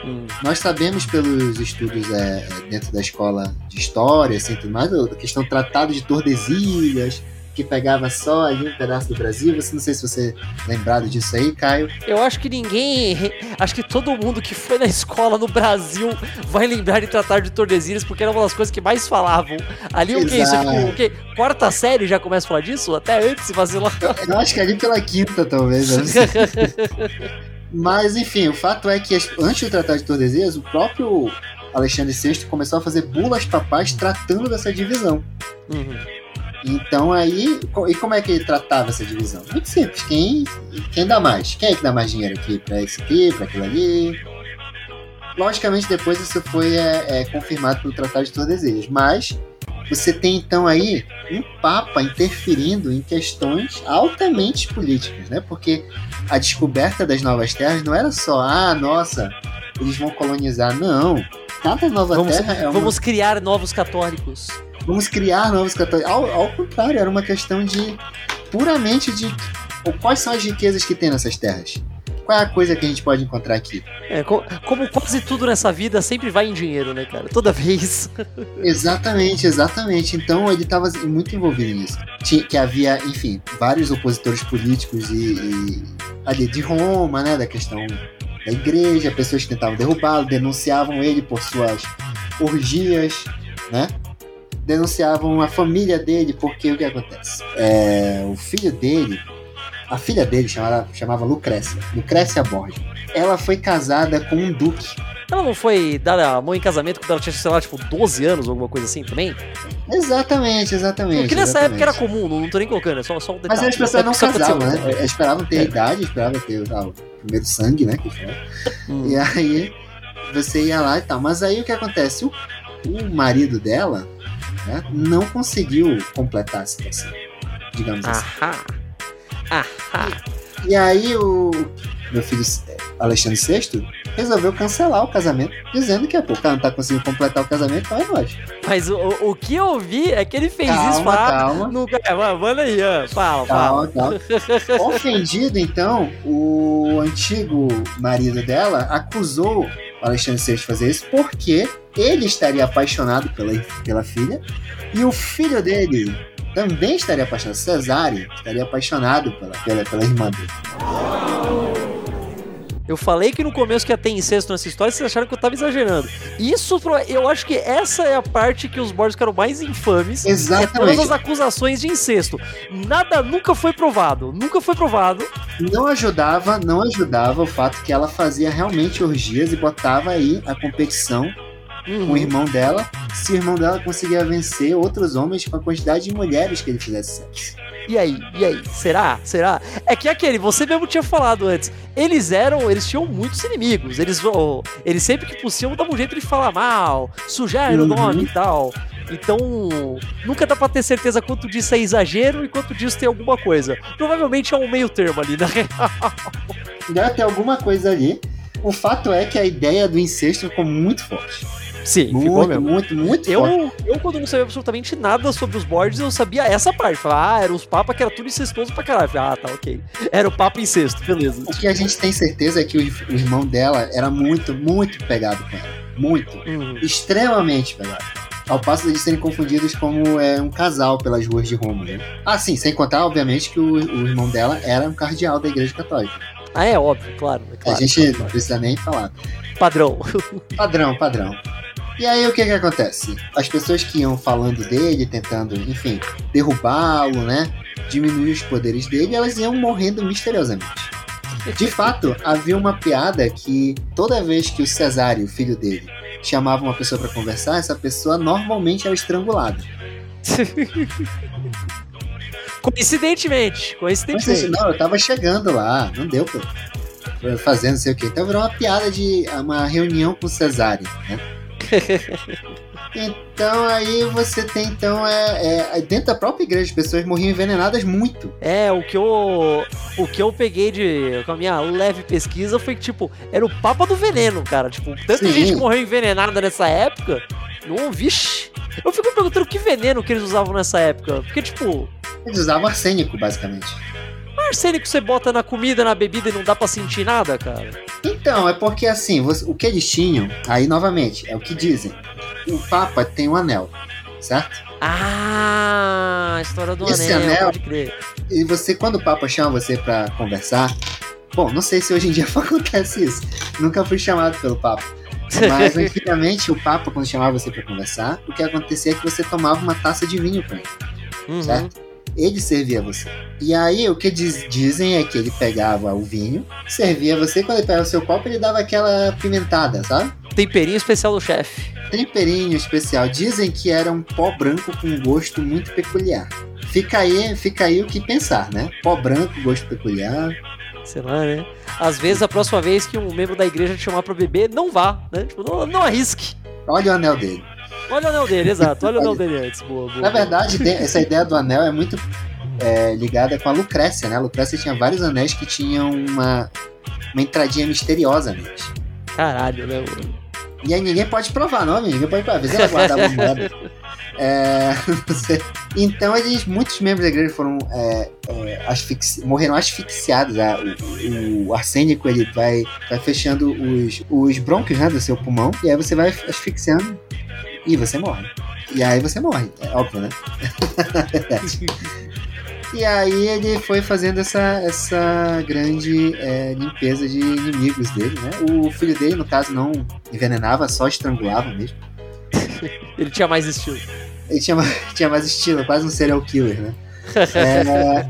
Hum. Nós sabemos pelos estudos é, dentro da escola de história, assim, tudo mais, a questão do tratado de Tordesilhas, que pegava só ali um pedaço do Brasil. Você não sei se você é lembrado disso aí, Caio. Eu acho que ninguém. Acho que todo mundo que foi na escola no Brasil vai lembrar de tratar de Tordesilhas, porque era uma das coisas que mais falavam. Ali o que? Isso aqui, Exato. o quê? Quarta série já começa a falar disso? Até antes de vacilar. Eu acho que ali pela quinta, talvez. eu. *laughs* Mas, enfim, o fato é que antes do Tratado de Tordesilhas, o próprio Alexandre VI começou a fazer bulas papais tratando dessa divisão. Uhum. Então aí, e como é que ele tratava essa divisão? Muito simples. Quem, quem dá mais? Quem é que dá mais dinheiro aqui pra isso aqui, pra aquilo ali? Logicamente depois isso foi é, é, confirmado pelo Tratado de Tordesilhas, mas você tem então aí um papa interferindo em questões altamente políticas, né? Porque a descoberta das novas terras não era só, ah, nossa, eles vão colonizar, não. Cada nova Vamos, terra é uma vamos criar novos católicos. Vamos criar novos católicos. Ao, ao contrário, era uma questão de puramente de quais são as riquezas que tem nessas terras. Qual é a coisa que a gente pode encontrar aqui? É, co- como quase tudo nessa vida sempre vai em dinheiro, né, cara? Toda vez. *laughs* Exatamente, exatamente. Então ele estava muito envolvido nisso. Tinha, que havia, enfim, vários opositores políticos e, e ali de Roma, né, da questão da igreja, pessoas que tentavam derrubá-lo, denunciavam ele por suas orgias, né? Denunciavam a família dele, porque o que acontece? É, o filho dele, a filha dele chamava, chamava Lucrécia, Lucrécia Borgia. Ela foi casada com um duque Ela não foi dar a mão em casamento quando ela tinha, sei lá, tipo, 12 anos ou alguma coisa assim também? Exatamente, exatamente. Porque nessa exatamente. época era comum, não, não tô nem colocando, é só, só um detalhe. Mas as pessoas não época isso casavam, né? Elas esperavam ter É. idade, esperavam ter o primeiro sangue, né? Que. Hum. E aí você ia lá e tal. Mas aí o que acontece? O, o marido dela né, não conseguiu completar a situação. Digamos assim. Ahá. Ahá. E aí o meu filho eh, Alexandre VI resolveu cancelar o casamento, dizendo que pô, o cara não tá conseguindo completar o casamento, é nós. Mas o, o que eu vi é que ele fez Calma, isso pra. calma. No... É, manda aí, fala, fala. Calma, calma. *laughs* Ofendido, então, o antigo marido dela acusou o Alexandre VI de fazer isso porque ele estaria apaixonado pela, pela filha e o filho dele também estaria apaixonado, Cesário, estaria apaixonado pela, pela, pela irmã dele. Eu falei que no começo que ia ter incesto nessa história, vocês acharam que eu tava exagerando. Isso, eu acho que essa é a parte que os Borges ficaram mais infames. É todas Exatamente. as acusações de incesto. Nada nunca foi provado. Nunca foi provado. Não ajudava, não ajudava o fato que ela fazia realmente orgias e botava aí a competição com o Uhum. irmão dela, se o irmão dela conseguia vencer outros homens com a quantidade de mulheres que ele fizesse sexo. E aí? E aí? Será? Será? É que aquele, você mesmo tinha falado antes, eles eram, eles tinham muitos inimigos. Eles, oh, eles sempre que possível davam um jeito de falar mal, sujar o Uhum. nome e tal. Então, nunca dá pra ter certeza quanto disso é exagero e quanto disso tem alguma coisa. Provavelmente é um meio termo ali, na real. Deve ter alguma coisa ali. O fato é que a ideia do incesto ficou muito forte. Sim, ficou Muito, mesmo. muito, muito forte. Eu, eu, quando não sabia absolutamente nada sobre os Borges, eu sabia essa parte. Falava, ah, eram os papas que era tudo incestuoso pra caralho. Ah, tá, ok. Era o papa incesto, beleza. O que a gente tem certeza é que o, o irmão dela era muito, muito pegado com ela. Muito. Uhum. Extremamente pegado. Ao passo de serem confundidos como é, um casal pelas ruas de Roma. Né? Ah, sim, sem contar, obviamente, que o, o irmão dela era um cardeal da Igreja Católica. Ah, é óbvio, claro. é claro, a gente claro, não claro. precisa nem falar. Padrão. Padrão, padrão. E aí o que que acontece? As pessoas que iam falando dele, tentando, enfim, derrubá-lo, né? Diminuir os poderes dele, elas iam morrendo misteriosamente. De fato, havia uma piada que toda vez que o Cesário, o filho dele, chamava uma pessoa para conversar, essa pessoa normalmente era estrangulada. *laughs* Coincidentemente, coincidentemente. não, eu tava chegando lá, não deu pra não sei o que. Então virou uma piada de uma reunião com o Cesário, né? Então aí você tem então é, é, dentro da própria igreja as pessoas morriam envenenadas muito. É, o que eu. O que eu peguei de. Com a minha leve pesquisa foi que, tipo, era o Papa do Veneno, cara. Tipo, tanta Sim. gente morreu envenenada nessa época. Não, vixe. Eu fico perguntando que veneno que eles usavam nessa época. Porque, tipo, Eles usavam arsênico basicamente. Arsênico você bota na comida, na bebida e não dá pra sentir nada, cara. Então é porque assim o que eles tinham aí novamente é o que dizem. O Papa tem um anel, certo? Ah, a história do Esse anel, anel- pode crer. E você quando o Papa chama você pra conversar, bom, não sei se hoje em dia *laughs* acontece isso. Nunca fui chamado pelo Papa. Mas *laughs* antigamente o Papa, quando chamava você pra conversar, o que acontecia é que você tomava uma taça de vinho com ele, Uhum. certo? Ele servia você. E aí o que diz- dizem é que ele pegava o vinho, servia você, quando ele pegava o seu copo, ele dava aquela pimentada, sabe? Temperinho especial do chefe. Temperinho especial. Dizem que era um pó branco com um gosto muito peculiar. Fica aí, fica aí o que pensar, né? Pó branco, gosto peculiar. Sei lá, né? Às vezes, a próxima vez que um membro da igreja te chamar pra beber, não vá, né? Tipo, não, não arrisque. Olha o anel dele. Olha o anel dele, *laughs* exato. Olha o anel dele antes. Boa, boa. Na verdade, essa ideia do anel é muito é, ligada com a Lucrécia, né? A Lucrécia tinha vários anéis que tinham uma, uma entradinha misteriosa neles. Caralho, né? E aí ninguém pode provar, não, amigo? Ninguém pode provar. Às vezes ela guardava moeda. *laughs* É, *laughs* então eles, muitos membros da igreja foram é, é, asfixi- morreram asfixiados. ah, o, o arsênico ele vai, vai fechando os, os brônquios né, do seu pulmão e aí você vai asfixiando e você morre. E aí você morre, é óbvio, né? *laughs* E aí ele foi fazendo essa, essa grande é, limpeza de inimigos dele, né? O filho dele, no caso, não envenenava, só estrangulava mesmo. *laughs* Ele tinha mais estilo. Ele tinha, mais- *laughs* tinha mais estilo, quase um serial killer, né? É,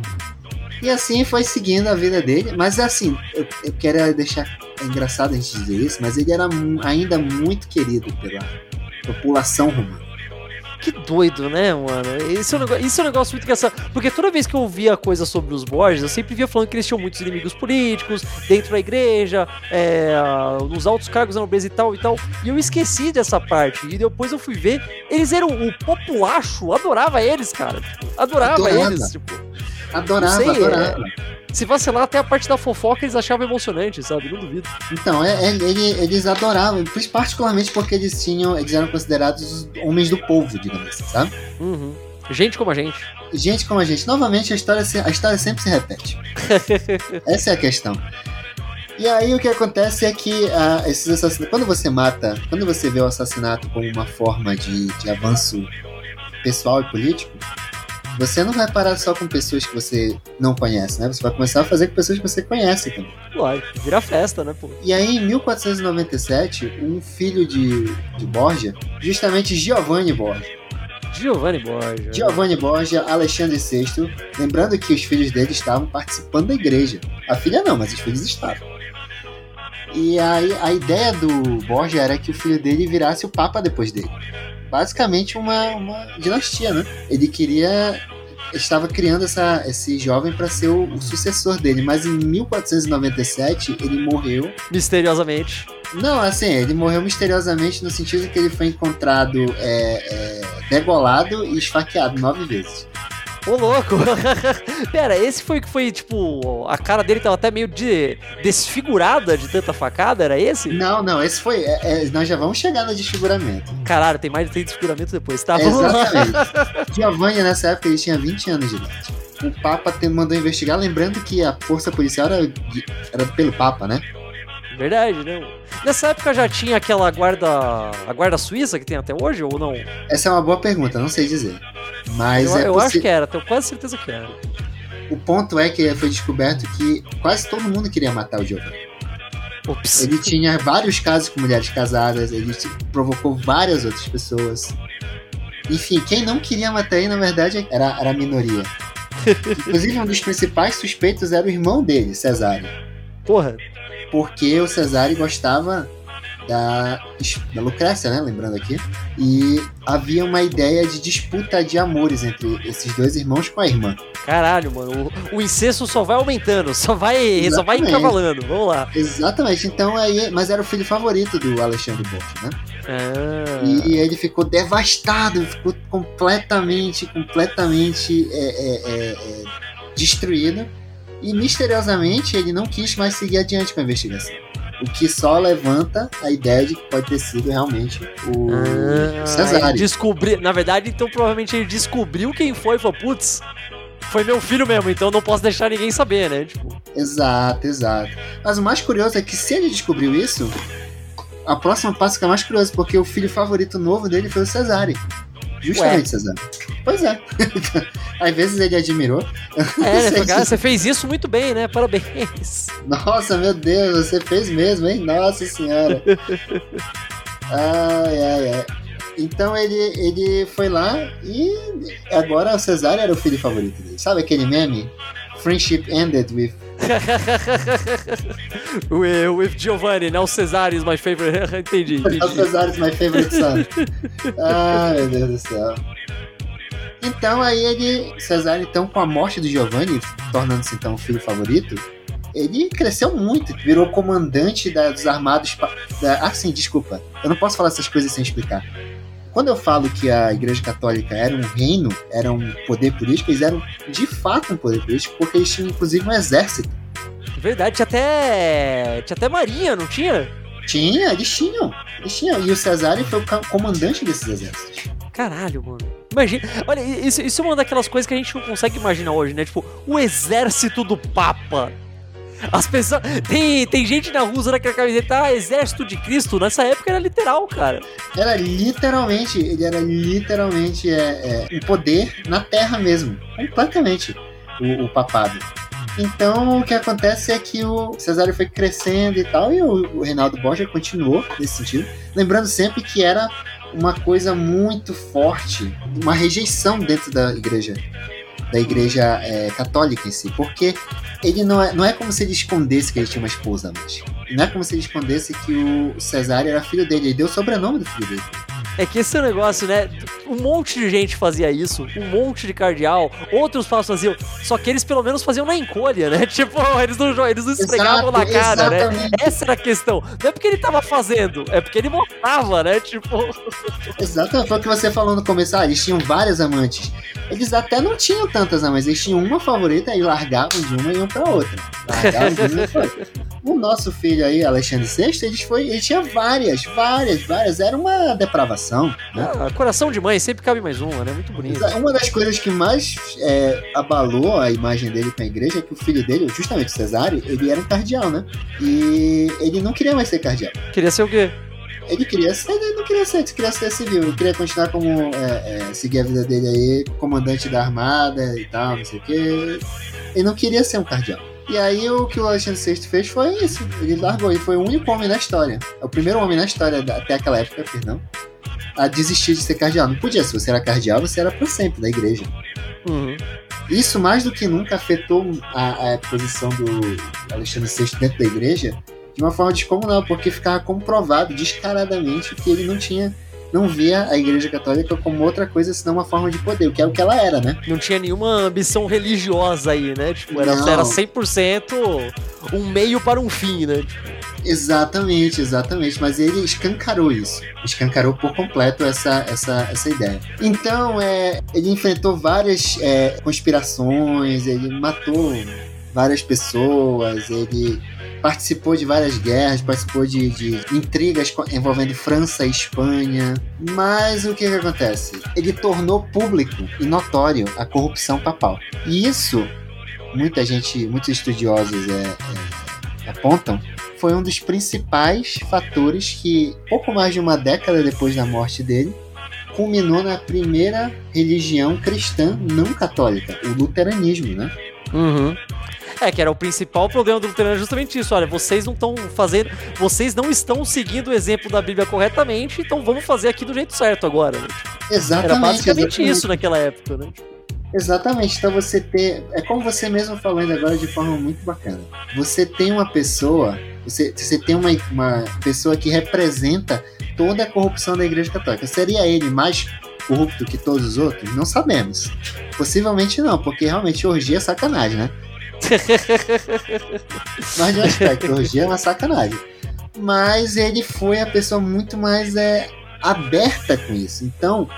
e assim foi seguindo a vida dele. Mas assim, eu, eu quero deixar. É engraçado a gente dizer isso, mas ele era ainda muito querido pela população romana. Que doido, né, mano? Isso é, um negócio, isso é um negócio muito engraçado. Porque toda vez que eu ouvia coisa sobre os Borges, eu sempre via falando que eles tinham muitos inimigos políticos, dentro da igreja, é, nos altos cargos da nobreza e tal e tal. E eu esqueci dessa parte. E depois eu fui ver, eles eram o populacho, adorava eles, cara. Adorava, Adorava. eles. Tipo, Adorava, sei, adorava. se vacilar até a parte da fofoca, eles achavam emocionante, sabe? Não duvido. Então, é, é- ele- eles adoravam, particularmente porque eles tinham. Eles eram considerados os homens do povo, digamos assim, sabe? Uhum. Gente como a gente. Gente como a gente. Novamente, a história, se- a história sempre se repete. *laughs* Essa é a questão. E aí o que acontece é que ah, esses assassinatos. Quando você mata. Quando você vê o assassinato como uma forma de, de avanço pessoal e político, você não vai parar só com pessoas que você não conhece, né? Você vai começar a fazer com pessoas que você conhece também. Lógico, vira festa, né, pô? E aí, em 1497, um filho de, de Borgia, justamente Giovanni Borgia, Giovanni Borges. Giovanni Borgia, Alexandre VI, lembrando que os filhos dele estavam participando da igreja. A filha não, mas os filhos estavam. E aí a ideia do Borgia era que o filho dele virasse o papa depois dele. Basicamente uma, uma dinastia, né? Ele queria estava criando essa, esse jovem para ser o, o sucessor dele, mas em 1497 ele morreu Misteriosamente. não, assim, ele morreu misteriosamente no sentido que ele foi encontrado é, é, degolado e esfaqueado nove vezes. Ô, louco! *laughs* Pera, esse foi que foi, tipo, a cara dele tava até meio de desfigurada de tanta facada, era esse? Não, não, esse foi. é, é, nós já vamos chegar no desfiguramento. Caralho, tem mais de 30 desfiguramentos depois, tá? Vamos. Exatamente. *laughs* Giovanni, nessa época, ele tinha 20 anos de idade. O Papa te- mandou investigar, lembrando que a força policial era, era pelo Papa, né? Verdade, né? Nessa época já tinha aquela guarda. a guarda suíça que tem até hoje, ou não? Essa é uma boa pergunta, não sei dizer. Mas eu é eu possi- acho que era, tenho quase certeza que era. o ponto é que foi descoberto que quase todo mundo queria matar o Giovanni. Ops. Ele tinha vários casos com mulheres casadas, ele provocou várias outras pessoas. Enfim, quem não queria matar ele, na verdade, era, era a minoria. *laughs* Inclusive, um dos principais suspeitos era o irmão dele, Cesário. Porra, Porque o Cesário gostava da, da Lucrécia, né? Lembrando aqui. E havia uma ideia de disputa de amores entre esses dois irmãos com a irmã. caralho, mano. O, o incesto só vai aumentando, só vai, só vai Exatamente. encavalando. Vamos lá. Exatamente, então aí. Mas era o filho favorito do Alexandre Borges, né? Ah, E ele ficou devastado, ficou completamente, completamente é, é, é, é, destruído. E misteriosamente ele não quis mais seguir adiante com a investigação. O que só levanta a ideia de que pode ter sido realmente o ah, Cesário. ele descobri... Na verdade, então provavelmente ele descobriu quem foi e falou, putz, foi meu filho mesmo, então não posso deixar ninguém saber, né? Tipo, Exato, exato. Mas o mais curioso é que se ele descobriu isso, a próxima passo fica mais curioso, porque o filho favorito novo dele foi o Cesare. Justamente, Cesare. Pois é. *laughs* Às vezes ele admirou. é, né? *laughs* Cara, você fez isso muito bem, né? Parabéns. Nossa, meu Deus, você fez mesmo, hein? Nossa senhora. Ai, ai, ai. Então ele, ele foi lá e agora o Cesário era o filho favorito dele. Sabe aquele meme? Friendship ended with *laughs* with, with Giovanni, now Cesare is my favorite. *laughs* entendi, entendi. Cesare is my favorite son. ah, meu Deus do céu. Então aí ele, Cesare, então com a morte do Giovanni, tornando-se então o filho favorito, ele cresceu muito, virou comandante da, dos armados. Da, ah, sim, desculpa. Eu não posso falar essas coisas sem explicar. Quando eu falo que a Igreja Católica era um reino, era um poder político, eles eram de fato um poder político, porque eles tinham inclusive um exército. Verdade, tinha até. Tinha até marinha, não tinha? Tinha, eles tinham. Eles tinham. E o Cesare foi o comandante desses exércitos. Caralho, mano. Imagina. Olha, isso, isso é uma daquelas coisas que a gente não consegue imaginar hoje, né? Tipo, o exército do Papa. As pessoas. Tem, tem gente na rua usando aquela camiseta, ah, Exército de Cristo. Nessa época era literal, cara. Era literalmente, ele era literalmente é, é, um poder na terra mesmo. Completamente. O, o, papado. Então o que acontece é que o Cesário foi crescendo e tal, e o, o Reinaldo Borja continuou nesse sentido. Lembrando sempre que era uma coisa muito forte, uma rejeição dentro da igreja da igreja é, católica em si, porque ele não é, não é como se ele escondesse que ele tinha uma esposa mas Não é como se ele escondesse que o Cesário era filho dele, ele deu o sobrenome do filho dele. É que esse é o negócio, né? Um monte de gente fazia isso, um monte de cardeal, outros faziam, só que eles pelo menos faziam na encolha, né? *laughs* Tipo, eles não, eles não esfregavam Exato, na cara, exatamente. né? Essa era a questão. Não é porque ele tava fazendo, é porque ele mostrava, né? Tipo. Exato, foi o que você falou no começo, ah, eles tinham várias amantes. Eles até não tinham tantas amantes, eles tinham uma favorita e largavam de uma e iam pra outra. Largavam de uma e pra outra. O nosso filho aí, Alexandre VI, ele, foi, ele tinha várias, várias, várias. Era uma depravação. Né? Ah, coração de mãe, sempre cabe mais uma, né? Muito bonito. Uma das coisas que mais é, abalou a imagem dele com a igreja é que o filho dele, justamente Cesário, ele era um cardeal, né? E ele não queria mais ser cardeal. Queria ser o quê? Ele queria ser, ele não queria ser, ele queria ser civil, ele queria continuar como é, é, seguir a vida dele aí, comandante da armada e tal, não sei o quê. Ele não queria ser um cardeal. E aí o que o Alexandre VI fez foi isso. Ele largou, ele foi o único homem na história. É o primeiro homem na história até aquela época, perdão. A desistir de ser cardeal. Não podia, se você era cardeal, você era para sempre da igreja. Uhum. Isso mais do que nunca afetou a, a posição do Alexandre VI dentro da igreja de uma forma descomunal, porque ficava comprovado descaradamente que ele não tinha não via a Igreja Católica como outra coisa senão uma forma de poder, o que é o que ela era, né? Não tinha nenhuma ambição religiosa aí, né? Tipo, era, era 100% um meio para um fim, né? Tipo... Exatamente, exatamente. Mas ele escancarou isso. Escancarou por completo essa, essa, essa ideia. Então, é, ele enfrentou várias é, conspirações, ele matou várias pessoas, ele participou de várias guerras, participou de, de intrigas envolvendo França e Espanha. Mas o que, que acontece? Ele tornou público e notório a corrupção papal. E isso, muita gente, muitos estudiosos é, é, apontam, foi um dos principais fatores que, pouco mais de uma década depois da morte dele, culminou na primeira religião cristã não católica, o luteranismo, né? Uhum. É, que era o principal problema do luterano, justamente isso. Olha, vocês não estão fazendo. Vocês não estão seguindo o exemplo da Bíblia corretamente, então vamos fazer aqui do jeito certo agora. Né? Exatamente. Era basicamente exatamente. isso naquela época, né? Exatamente. Então você ter. É como você mesmo falando agora de forma muito bacana. Você tem uma pessoa. Você, você tem uma, uma pessoa que representa toda a corrupção da Igreja Católica. Seria ele mais corrupto que todos os outros? Não sabemos. Possivelmente não, porque realmente orgia é sacanagem, né? Mas de um aspecto, orgia é uma sacanagem. Mas ele foi a pessoa muito mais é, aberta com isso. Então,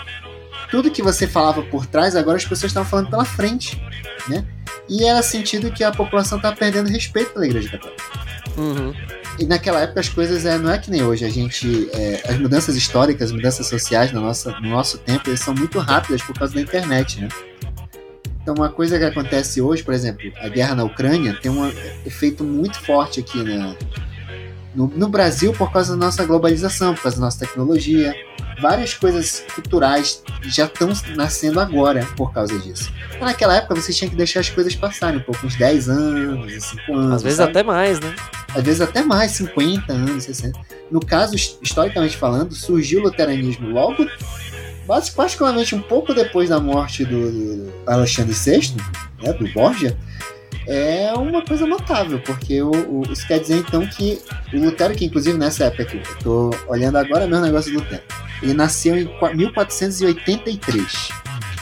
tudo que você falava por trás, agora as pessoas estavam falando pela frente, né? E era sentido que a população estava perdendo respeito pela Igreja Católica. Uhum. E naquela época as coisas é, não é que nem hoje. A gente, é, as mudanças históricas, as mudanças sociais no nosso, no nosso tempo, eles são muito rápidas por causa da internet, né? Então, uma coisa que acontece hoje, por exemplo, a guerra na Ucrânia tem um efeito muito forte aqui na, no, no, Brasil por causa da nossa globalização, por causa da nossa tecnologia. Várias coisas culturais já estão nascendo agora por causa disso. Mas naquela época você tinha que deixar as coisas passarem um pouco, uns 10 anos, 5 anos. Às vezes sabe? até mais, né? às vezes até mais, 50 anos, 60. No caso, historicamente falando, surgiu o luteranismo logo, particularmente um pouco depois da morte do, Alexandre VI, né, do Borgia, é uma coisa notável, porque o, o, isso quer dizer então que o Lutero, que inclusive nessa época aqui, eu tô olhando agora meu negócio do Lutero, ele nasceu em 1483.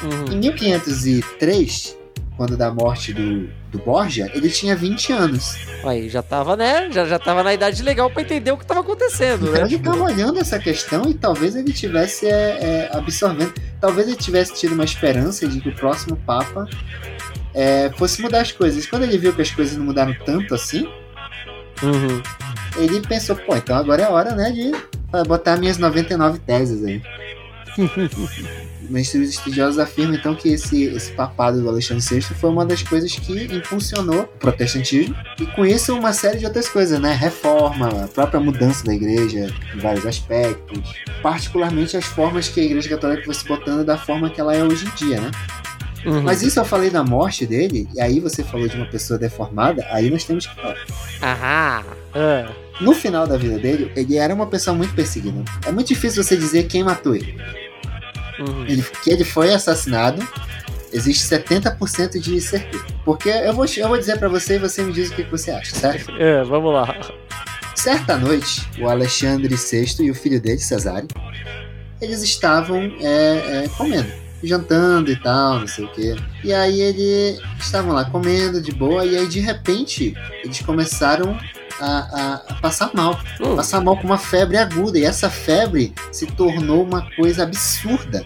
Uhum. Em 1503, quando da morte do, do Borgia, ele tinha 20 anos. Aí já tava, né? Já, já tava na idade legal para entender o que tava acontecendo, então né? *laughs* Ele tava olhando essa questão e talvez ele tivesse é, é, absorvendo. Talvez ele tivesse tido uma esperança de que o próximo Papa é, fosse mudar as coisas. Quando ele viu que as coisas não mudaram tanto assim, uhum. ele pensou, pô, então agora é hora, né, de botar minhas 99 teses aí. *laughs* Mas os estudiosos afirmam então que esse, esse papado do Alexandre VI foi uma das coisas que impulsionou o protestantismo e com isso uma série de outras coisas, né? Reforma, a própria mudança da igreja em vários aspectos, particularmente as formas que a igreja católica foi se botando da forma que ela é hoje em dia, né? Uhum. Mas isso eu falei da morte dele, e aí você falou de uma pessoa deformada, aí nós temos que falar. Aham. Uh. No final da vida dele, ele era uma pessoa muito perseguida. É muito difícil você dizer quem matou ele. Uhum. ele que ele foi assassinado, existe 70% de certeza. Porque eu vou, eu vou dizer para você e você me diz o que você acha, certo? É, vamos lá. Certa noite, o Alexandre VI e o filho dele, Cesário, eles estavam é, é, comendo jantando e tal, não sei o que. E aí eles estavam lá comendo de boa, e aí de repente eles começaram a, a, passar mal. Uh. Passar mal com uma febre aguda. E essa febre se tornou uma coisa absurda.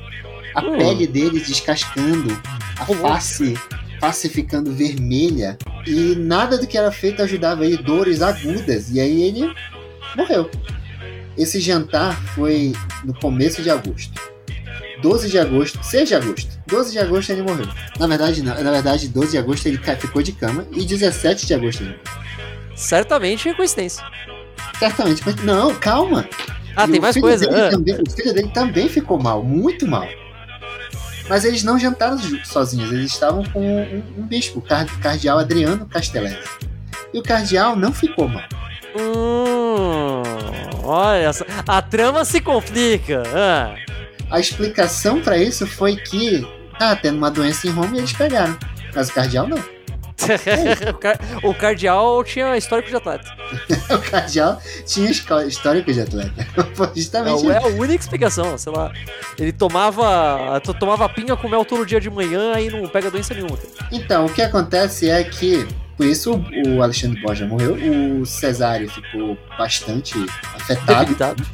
A uh. pele deles descascando, a uh. face, face ficando vermelha. E nada do que era feito ajudava ele, dores agudas. E aí ele morreu. Esse jantar foi no começo de agosto. 12 de agosto, 6 de agosto. 12 de agosto ele morreu. Na verdade, não, na verdade, 12 de agosto ele ficou de cama e 17 de agosto ele morreu. Certamente é coincidência. Certamente, mas não, calma. Ah, e tem mais coisa. Ah. Também, o filho dele também ficou mal, muito mal. Mas eles não jantaram sozinhos, eles estavam com um, um bispo, o cardeal Adriano Castellani. E o cardeal não ficou mal. Hum, olha, a trama se complica. Ah. A explicação para isso foi que tá tendo uma doença em Roma e eles pegaram. Mas o cardeal não. O, cardeal tinha histórico de atleta. *laughs* o cardeal tinha histórico de atleta. *laughs* Justamente. É, é a única explicação, sei lá. Ele tomava. tomava pinga com mel todo dia de manhã e não pega doença nenhuma. Então, o que acontece é que. Por isso o Alexandre Borja morreu, o Cesário ficou bastante afetado. Debilitado.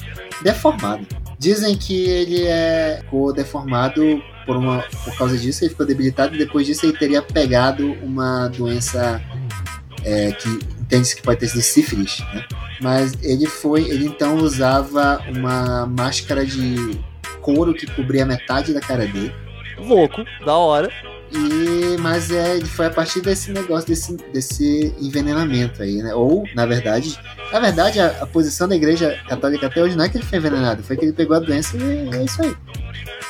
Deformado. Dizem que ele é, ficou deformado por, uma, por causa disso, ele ficou debilitado e depois disso ele teria pegado uma doença é, que entende-se que pode ter sido sífilis, né? Mas ele foi, ele então usava uma máscara de couro que cobria metade da cara dele. Louco, da hora. E, mas é, foi a partir desse negócio, desse, desse envenenamento aí, né? Ou, na verdade, na verdade, a, a, posição da igreja católica até hoje não é que ele foi envenenado, foi que ele pegou a doença e é isso aí.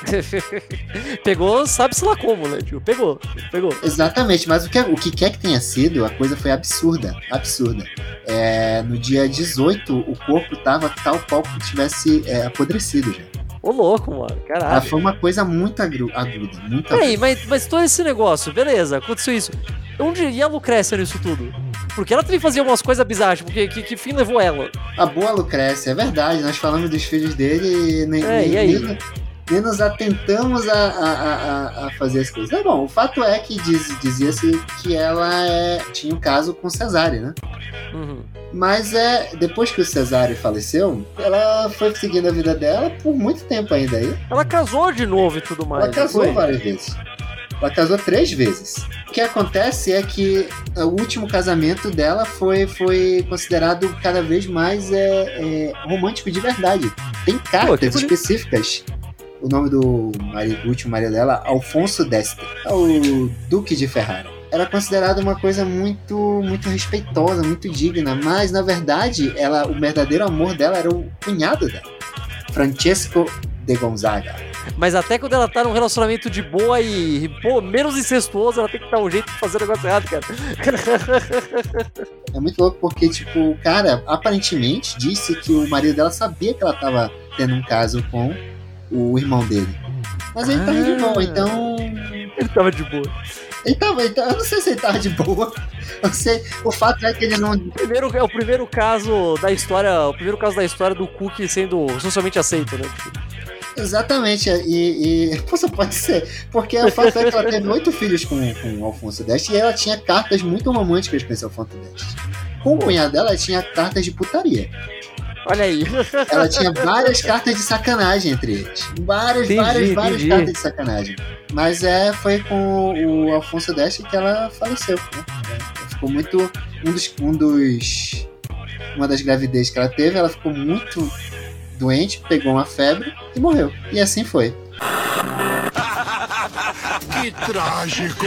*laughs* pegou, sabe-se lá como, né, tio? Pegou, pegou. Exatamente, mas o que, o que quer que tenha sido, a coisa foi absurda, absurda. É, no dia 18, o corpo tava tal qual que tivesse é, apodrecido já. Ô, louco, mano. Caralho. Ah, foi uma coisa muito aguda, muito Peraí, mas, mas todo esse negócio, beleza, aconteceu isso. Onde ia a Lucrécia nisso tudo? Porque ela também fazia umas coisas bizarras, porque que, que fim levou ela? A boa Lucrécia, é verdade. Nós falamos dos filhos dele e nem, é, nem, e aí? nem, nos atentamos a, a, a, a, fazer as coisas. É bom, o fato é que diz, dizia-se que ela é, tinha um caso com Cesare, né? Uhum. Mas é depois que o Cesare faleceu, ela foi seguindo a vida dela por muito tempo ainda aí. Ela casou de novo e tudo mais. Ela casou foi? várias vezes. Ela casou três vezes. O que acontece é que o último casamento dela foi, foi considerado cada vez mais é, é romântico de verdade. Tem cartas Pô, específicas. O nome do, último marido dela, Alfonso d'Este, é o Duque de Ferrara era considerada uma coisa muito muito respeitosa, muito digna, mas na verdade, ela o verdadeiro amor dela era o cunhado dela, Francesco de Gonzaga. Mas até quando ela tá num relacionamento de boa e, pô, menos incestuoso, ela tem que dar um jeito de fazer o negócio errado, cara. *laughs* É muito louco porque, tipo, o cara aparentemente disse que o marido dela sabia que ela tava tendo um caso com o irmão dele. Mas ele tava de boa, Ah. então. Ele tava de boa. Ele tava, então, eu não sei se ele tava de boa. Eu sei, o fato é que ele não. Primeiro, é o primeiro caso da história, o primeiro caso da história do Cook sendo socialmente aceito, né? Exatamente, e, e Poxa, pode ser. Porque o fato é que ela teve oito filhos com, com o Alfonso Deste e ela tinha cartas muito românticas com esse Alfonso Deste. Com o cunhado dela, ela tinha cartas de putaria. Olha aí. Ela tinha várias cartas de sacanagem entre eles. Várias, Entendi, várias, várias entendi. cartas de sacanagem. Mas é, foi com o Alfonso Deste que ela faleceu. Né? Ela Ficou muito. Um dos, um dos. Uma das gravidezes que ela teve, ela ficou muito doente, pegou uma febre e morreu. E assim foi. Que trágico!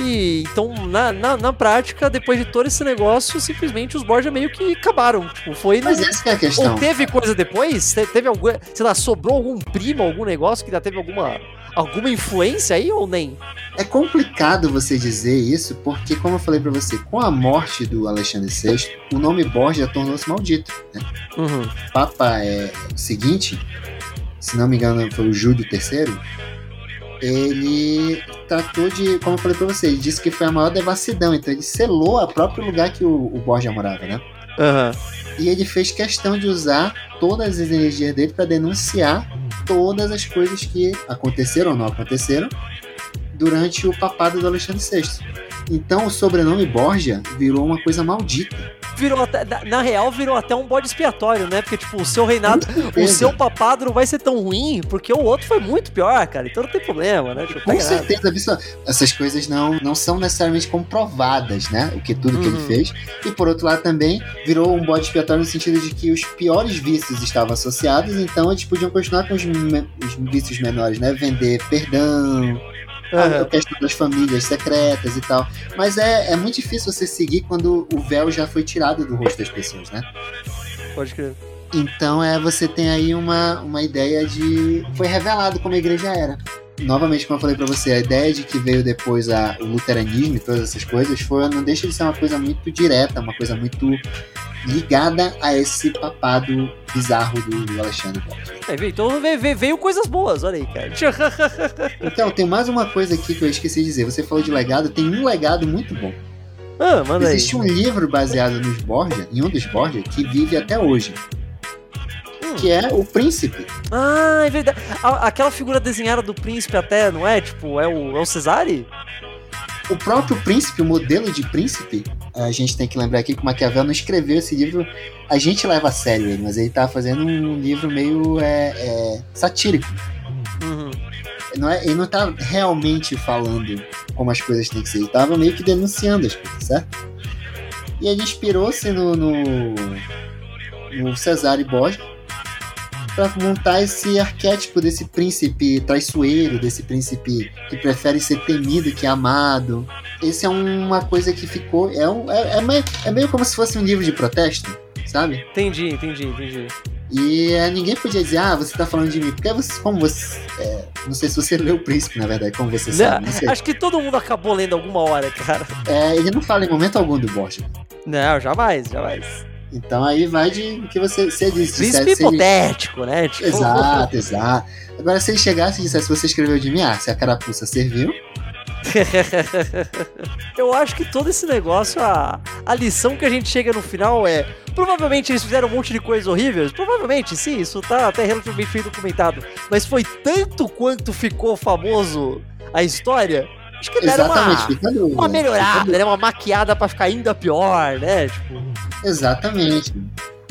E então, na, na, na prática, depois de todo esse negócio, simplesmente os Borgia meio que acabaram. Tipo, foi. Mas essa que é a questão. Ou teve coisa depois? Te- Teve algum. Sei lá, sobrou algum primo, algum negócio que já teve alguma. Alguma influência aí ou nem? É complicado você dizer isso, porque, como eu falei pra você, com a morte do Alexandre VI, o nome Borgia tornou-se maldito. Né? Uhum. Papa é o seguinte, se não me engano, foi o Júlio III. Ele tratou de, como eu falei pra você, ele disse que foi a maior devassidão, então ele selou o próprio lugar que o, o Borgia morava, né? Aham. E ele fez questão de usar todas as energias dele para denunciar todas as coisas que aconteceram ou não aconteceram durante o papado do Alexandre VI. Então o sobrenome Borgia virou uma coisa maldita. Virou até, na, real, virou até um bode expiatório, né? Porque, tipo, o seu reinado, o seu papado não vai ser tão ruim, porque o outro foi muito pior, cara. Então não tem problema, né? Tipo, Com pega nada. certeza, essas coisas não, não são necessariamente comprovadas, né? O que tudo que ele Uhum. fez. E por outro lado também virou um bode expiatório no sentido de que os piores vícios estavam associados, então eles podiam continuar com os, os vícios menores, né? Vender perdão, a Aham. questão das famílias secretas e tal. Mas é, é muito difícil você seguir quando o véu já foi tirado do rosto das pessoas, né? Pode crer. Então é você tem aí uma, uma ideia de. Foi revelado como a igreja era. Novamente, como eu falei pra você, a ideia de que veio depois a, o luteranismo e todas essas coisas foi, não deixa de ser uma coisa muito direta, uma coisa muito ligada a esse papado bizarro do, do Alexandre. Aí veio- então veio, veio- coisas boas, olha aí, cara. *laughs* *laughs* Então, tem mais uma coisa aqui que eu esqueci de dizer. Você falou de legado, tem um legado muito bom. ah, manda aí. Existe um livro baseado nos Borgia, em um dos Borgia, que vive até hoje. Hum. Que é O Príncipe. Ah, é verdade. Aquela figura desenhada do príncipe até, não é? Tipo, é o, é o Cesare? O próprio príncipe, o modelo de príncipe, a gente tem que lembrar aqui que o Maquiavel não escreveu esse livro. A gente leva a sério ele, mas ele tá fazendo um livro meio é, é, satírico. Uhum. Não é, ele não tá realmente falando como as coisas têm que ser, ele tava meio que denunciando as coisas, certo? E ele inspirou-se no, no, no Cesare Borgia para montar esse arquétipo desse príncipe traiçoeiro, desse príncipe que prefere ser temido que amado. Esse é uma coisa que ficou. É, um, é, é, meio, é meio como se fosse um livro de protesto, sabe? Entendi, entendi, entendi. E é, ninguém podia dizer, ah, você tá falando de mim. Porque você, como você. é, não sei se você *laughs* leu o príncipe, na verdade, como você sabe. Não. Acho que todo mundo acabou lendo alguma hora, cara. É, ele não fala em momento algum do Borgia. Não, jamais, jamais. Então aí vai de que você, você disse. Príncipe dissesse se ele- hipotético, né? Tipo, Exato, exato. Agora, se ele chegasse e dissesse, você escreveu de mim, ah, se a carapuça serviu, *laughs* Eu acho que todo esse negócio, a, a lição que a gente chega no final é. Provavelmente eles fizeram um monte de coisas horríveis. Provavelmente, sim, isso tá até relativamente bem documentado. Mas foi tanto quanto ficou famoso a história. Acho que deram exatamente, uma, dúvida. uma Fica a melhorada, né? Uma maquiada pra ficar ainda pior, né? Tipo. Exatamente.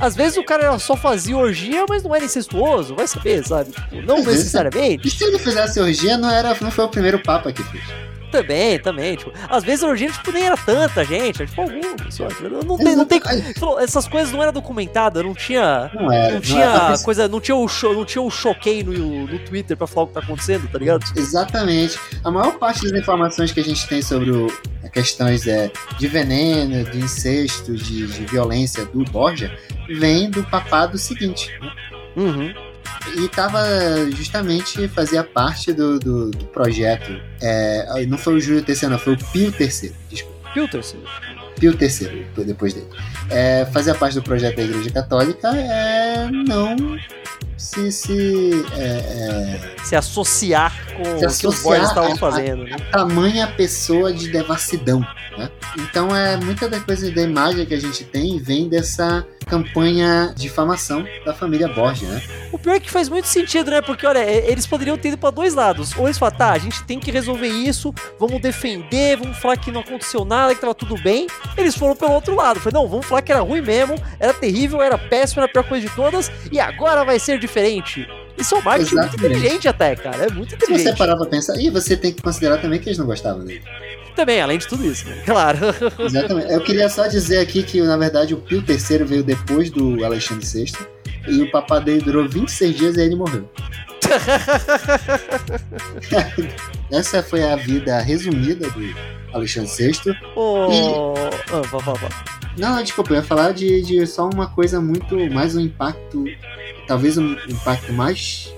Às vezes o cara só fazia orgia, mas não era incestuoso, vai saber, sabe? Tipo, não Às vezes- necessariamente. E se ele fizesse orgia, não, era, não foi o primeiro Papa que fez. Também, também, tipo, às vezes a orgia, tipo, nem era tanta gente, era, tipo, algumas só, tipo, não, não tem, não tem, essas coisas não eram documentadas, não tinha, Não era. não não tinha era. coisa, não tinha o show, não tinha o choquei no, no Twitter pra falar o que tá acontecendo, tá ligado? Exatamente. A maior parte das informações que a gente tem sobre o, as questões é, de veneno, de incesto, de, de violência do Borgia, vem do papado seguinte. né? Uhum. E tava justamente, fazia parte do, do, do projeto. É, não foi o Júlio terceiro, não, foi o Pio terceiro. Desculpa. Pio terceiro. Pio terceiro, depois dele. É, fazia parte do projeto da Igreja Católica é não se, se, é, é, se associar com Se o que os associar boys estavam a- fazendo, né? tamanha pessoa de devassidão. Né? Então é muita da coisa da imagem que a gente tem vem dessa campanha de difamação da família Borges, né? O pior é que faz muito sentido, né? Porque, olha, eles poderiam ter ido pra dois lados. Ou eles falam, tá, a gente tem que resolver isso, vamos defender, vamos falar que não aconteceu nada, que tava tudo bem. Eles foram pelo outro lado. Falei, não, vamos falar que era ruim mesmo, era terrível, era péssimo, era a pior coisa de todas, e agora vai ser diferente. Isso é um marketing muito Exatamente. inteligente até, cara. É muito Se você inteligente. parar pra pensar, e você tem que considerar também que eles não gostavam dele. Também, além de tudo isso, né? Claro. *laughs* Exatamente. Eu queria só dizer aqui que, na verdade, o Pio III veio depois do Alexandre VI. E o papá dele durou 26 dias e aí ele morreu. *laughs* Essa foi a vida resumida do Alexandre VI. Ah, vá, vá, vá. Não, não, desculpa, eu ia falar de, de só uma coisa muito. mais um impacto. Talvez um impacto mais.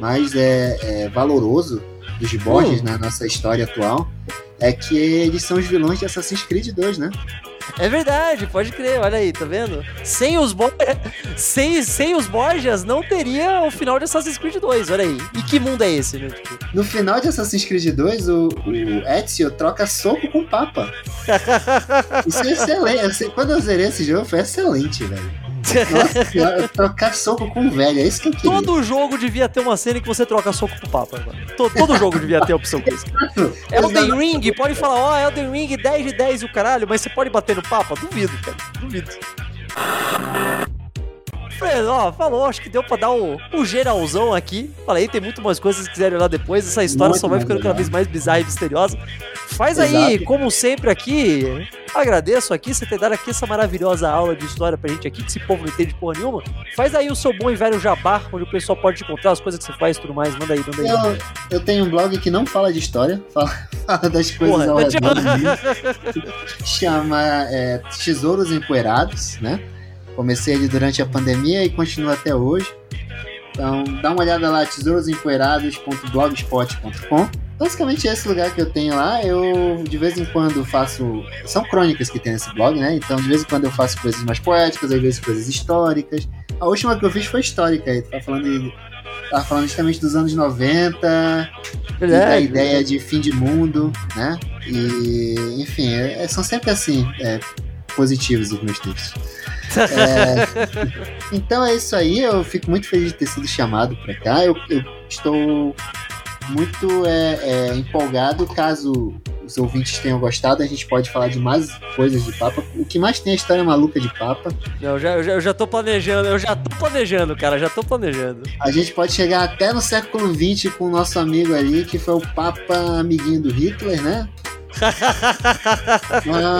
mais é, é, valoroso dos Borges Hum. na nossa história atual. É que eles são os vilões de Assassin's Creed 2, né? É verdade, pode crer, olha aí, tá vendo? Sem os, Bo... *laughs* sem, sem os Borgias não teria o final de Assassin's Creed 2, olha aí. E que mundo é esse, né? Tipo, No final de Assassin's Creed 2, o, o Ezio troca soco com o Papa. *laughs* Isso é excelente. Quando eu zerei esse jogo, foi excelente, velho. Nossa senhora, trocar soco com o velho, é isso que eu queria. Todo jogo devia ter uma cena em que você troca soco pro Papa. Mano. To- Todo jogo devia ter a opção disso. Elden Ring, pode falar, ó, Elden Ring 10 de 10 e o caralho, mas você pode bater no Papa? Duvido, cara. Duvido. Fred, ó, falou, acho que deu pra dar o, o geralzão aqui. Falei, tem muito mais coisas que quiserem olhar depois. Essa história Muito só vai ficando cada vez mais bizarra e misteriosa. Faz aí, Exato. como sempre aqui, agradeço aqui você ter dado aqui essa maravilhosa aula de história pra gente aqui, que esse povo não entende porra nenhuma. Faz aí o seu bom e velho jabá, onde o pessoal pode te encontrar, as coisas que você faz e tudo mais. Manda aí, manda aí. Eu, eu tenho um blog que não fala de história, *laughs* fala, fala das coisas ao Porra, redor do. Chama é, Tesouros Empoeirados, né? Comecei ele durante a pandemia e continua até hoje. Então, dá uma olhada lá, tesourasempoeirados.blogspot.com. Basicamente é esse lugar que eu tenho lá. Eu de vez em quando faço. São crônicas que tem nesse blog, né? Então de vez em quando eu faço coisas mais poéticas, às vezes coisas históricas. A última que eu fiz foi histórica. Aí tá falando de. Tava falando justamente dos anos 90, e da ideia de fim de mundo, né? E, enfim, é- são sempre assim, é, positivos os meus textos. É, então é isso aí, eu fico muito feliz de ter sido chamado para cá. Eu, eu estou muito é, é, empolgado. Caso os ouvintes tenham gostado, a gente pode falar de mais coisas de Papa. O que mais tem é a história maluca de Papa. Eu já, eu, já, eu já tô planejando, eu já tô planejando, cara, já tô planejando. A gente pode chegar até no século XX com o nosso amigo ali, que foi o Papa amiguinho do Hitler, né?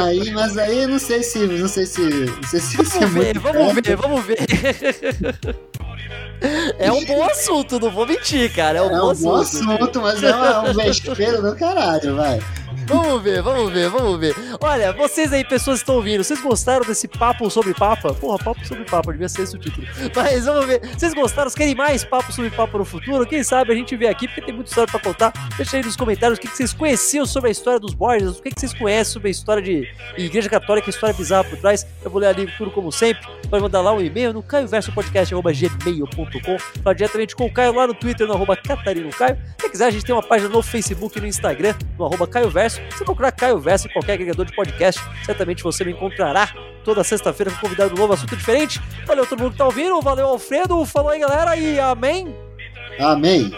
Aí, mas aí eu não sei se. Não sei se. Não sei se é Vamos ver, muito vamos ver, vamos ver. *laughs* É um bom assunto, não vou mentir, cara. É um É bom um bom assunto. assunto, mas é uma- um vespeiro do caralho, vai. Vamos ver, vamos ver, vamos ver. Olha, vocês aí, pessoas que estão ouvindo, vocês gostaram desse papo sobre papa? Porra, papo sobre papa, devia ser esse o título. *laughs* Mas vamos ver, vocês gostaram? Querem mais papo sobre papa no futuro? Quem sabe a gente vê aqui, porque tem muita história pra contar. Deixa aí nos comentários o que, vocês conheciam sobre a história dos Borges, o que, vocês conhecem sobre a história de Igreja Católica, história bizarra por trás. Eu vou ler ali tudo como sempre. Pode mandar lá um e-mail no caioversopodcast.gmail.com Falar diretamente com o Caio lá no Twitter, no arroba Catarino Caio. Se quiser, a gente tem uma página no Facebook e no Instagram, no arroba. Se procurar Caio Vessa em qualquer agregador de podcast, certamente você me encontrará toda sexta-feira com convidado novo, assunto diferente. Valeu todo mundo que tá ouvindo, valeu Alfredo, falou aí galera e amém! Amém!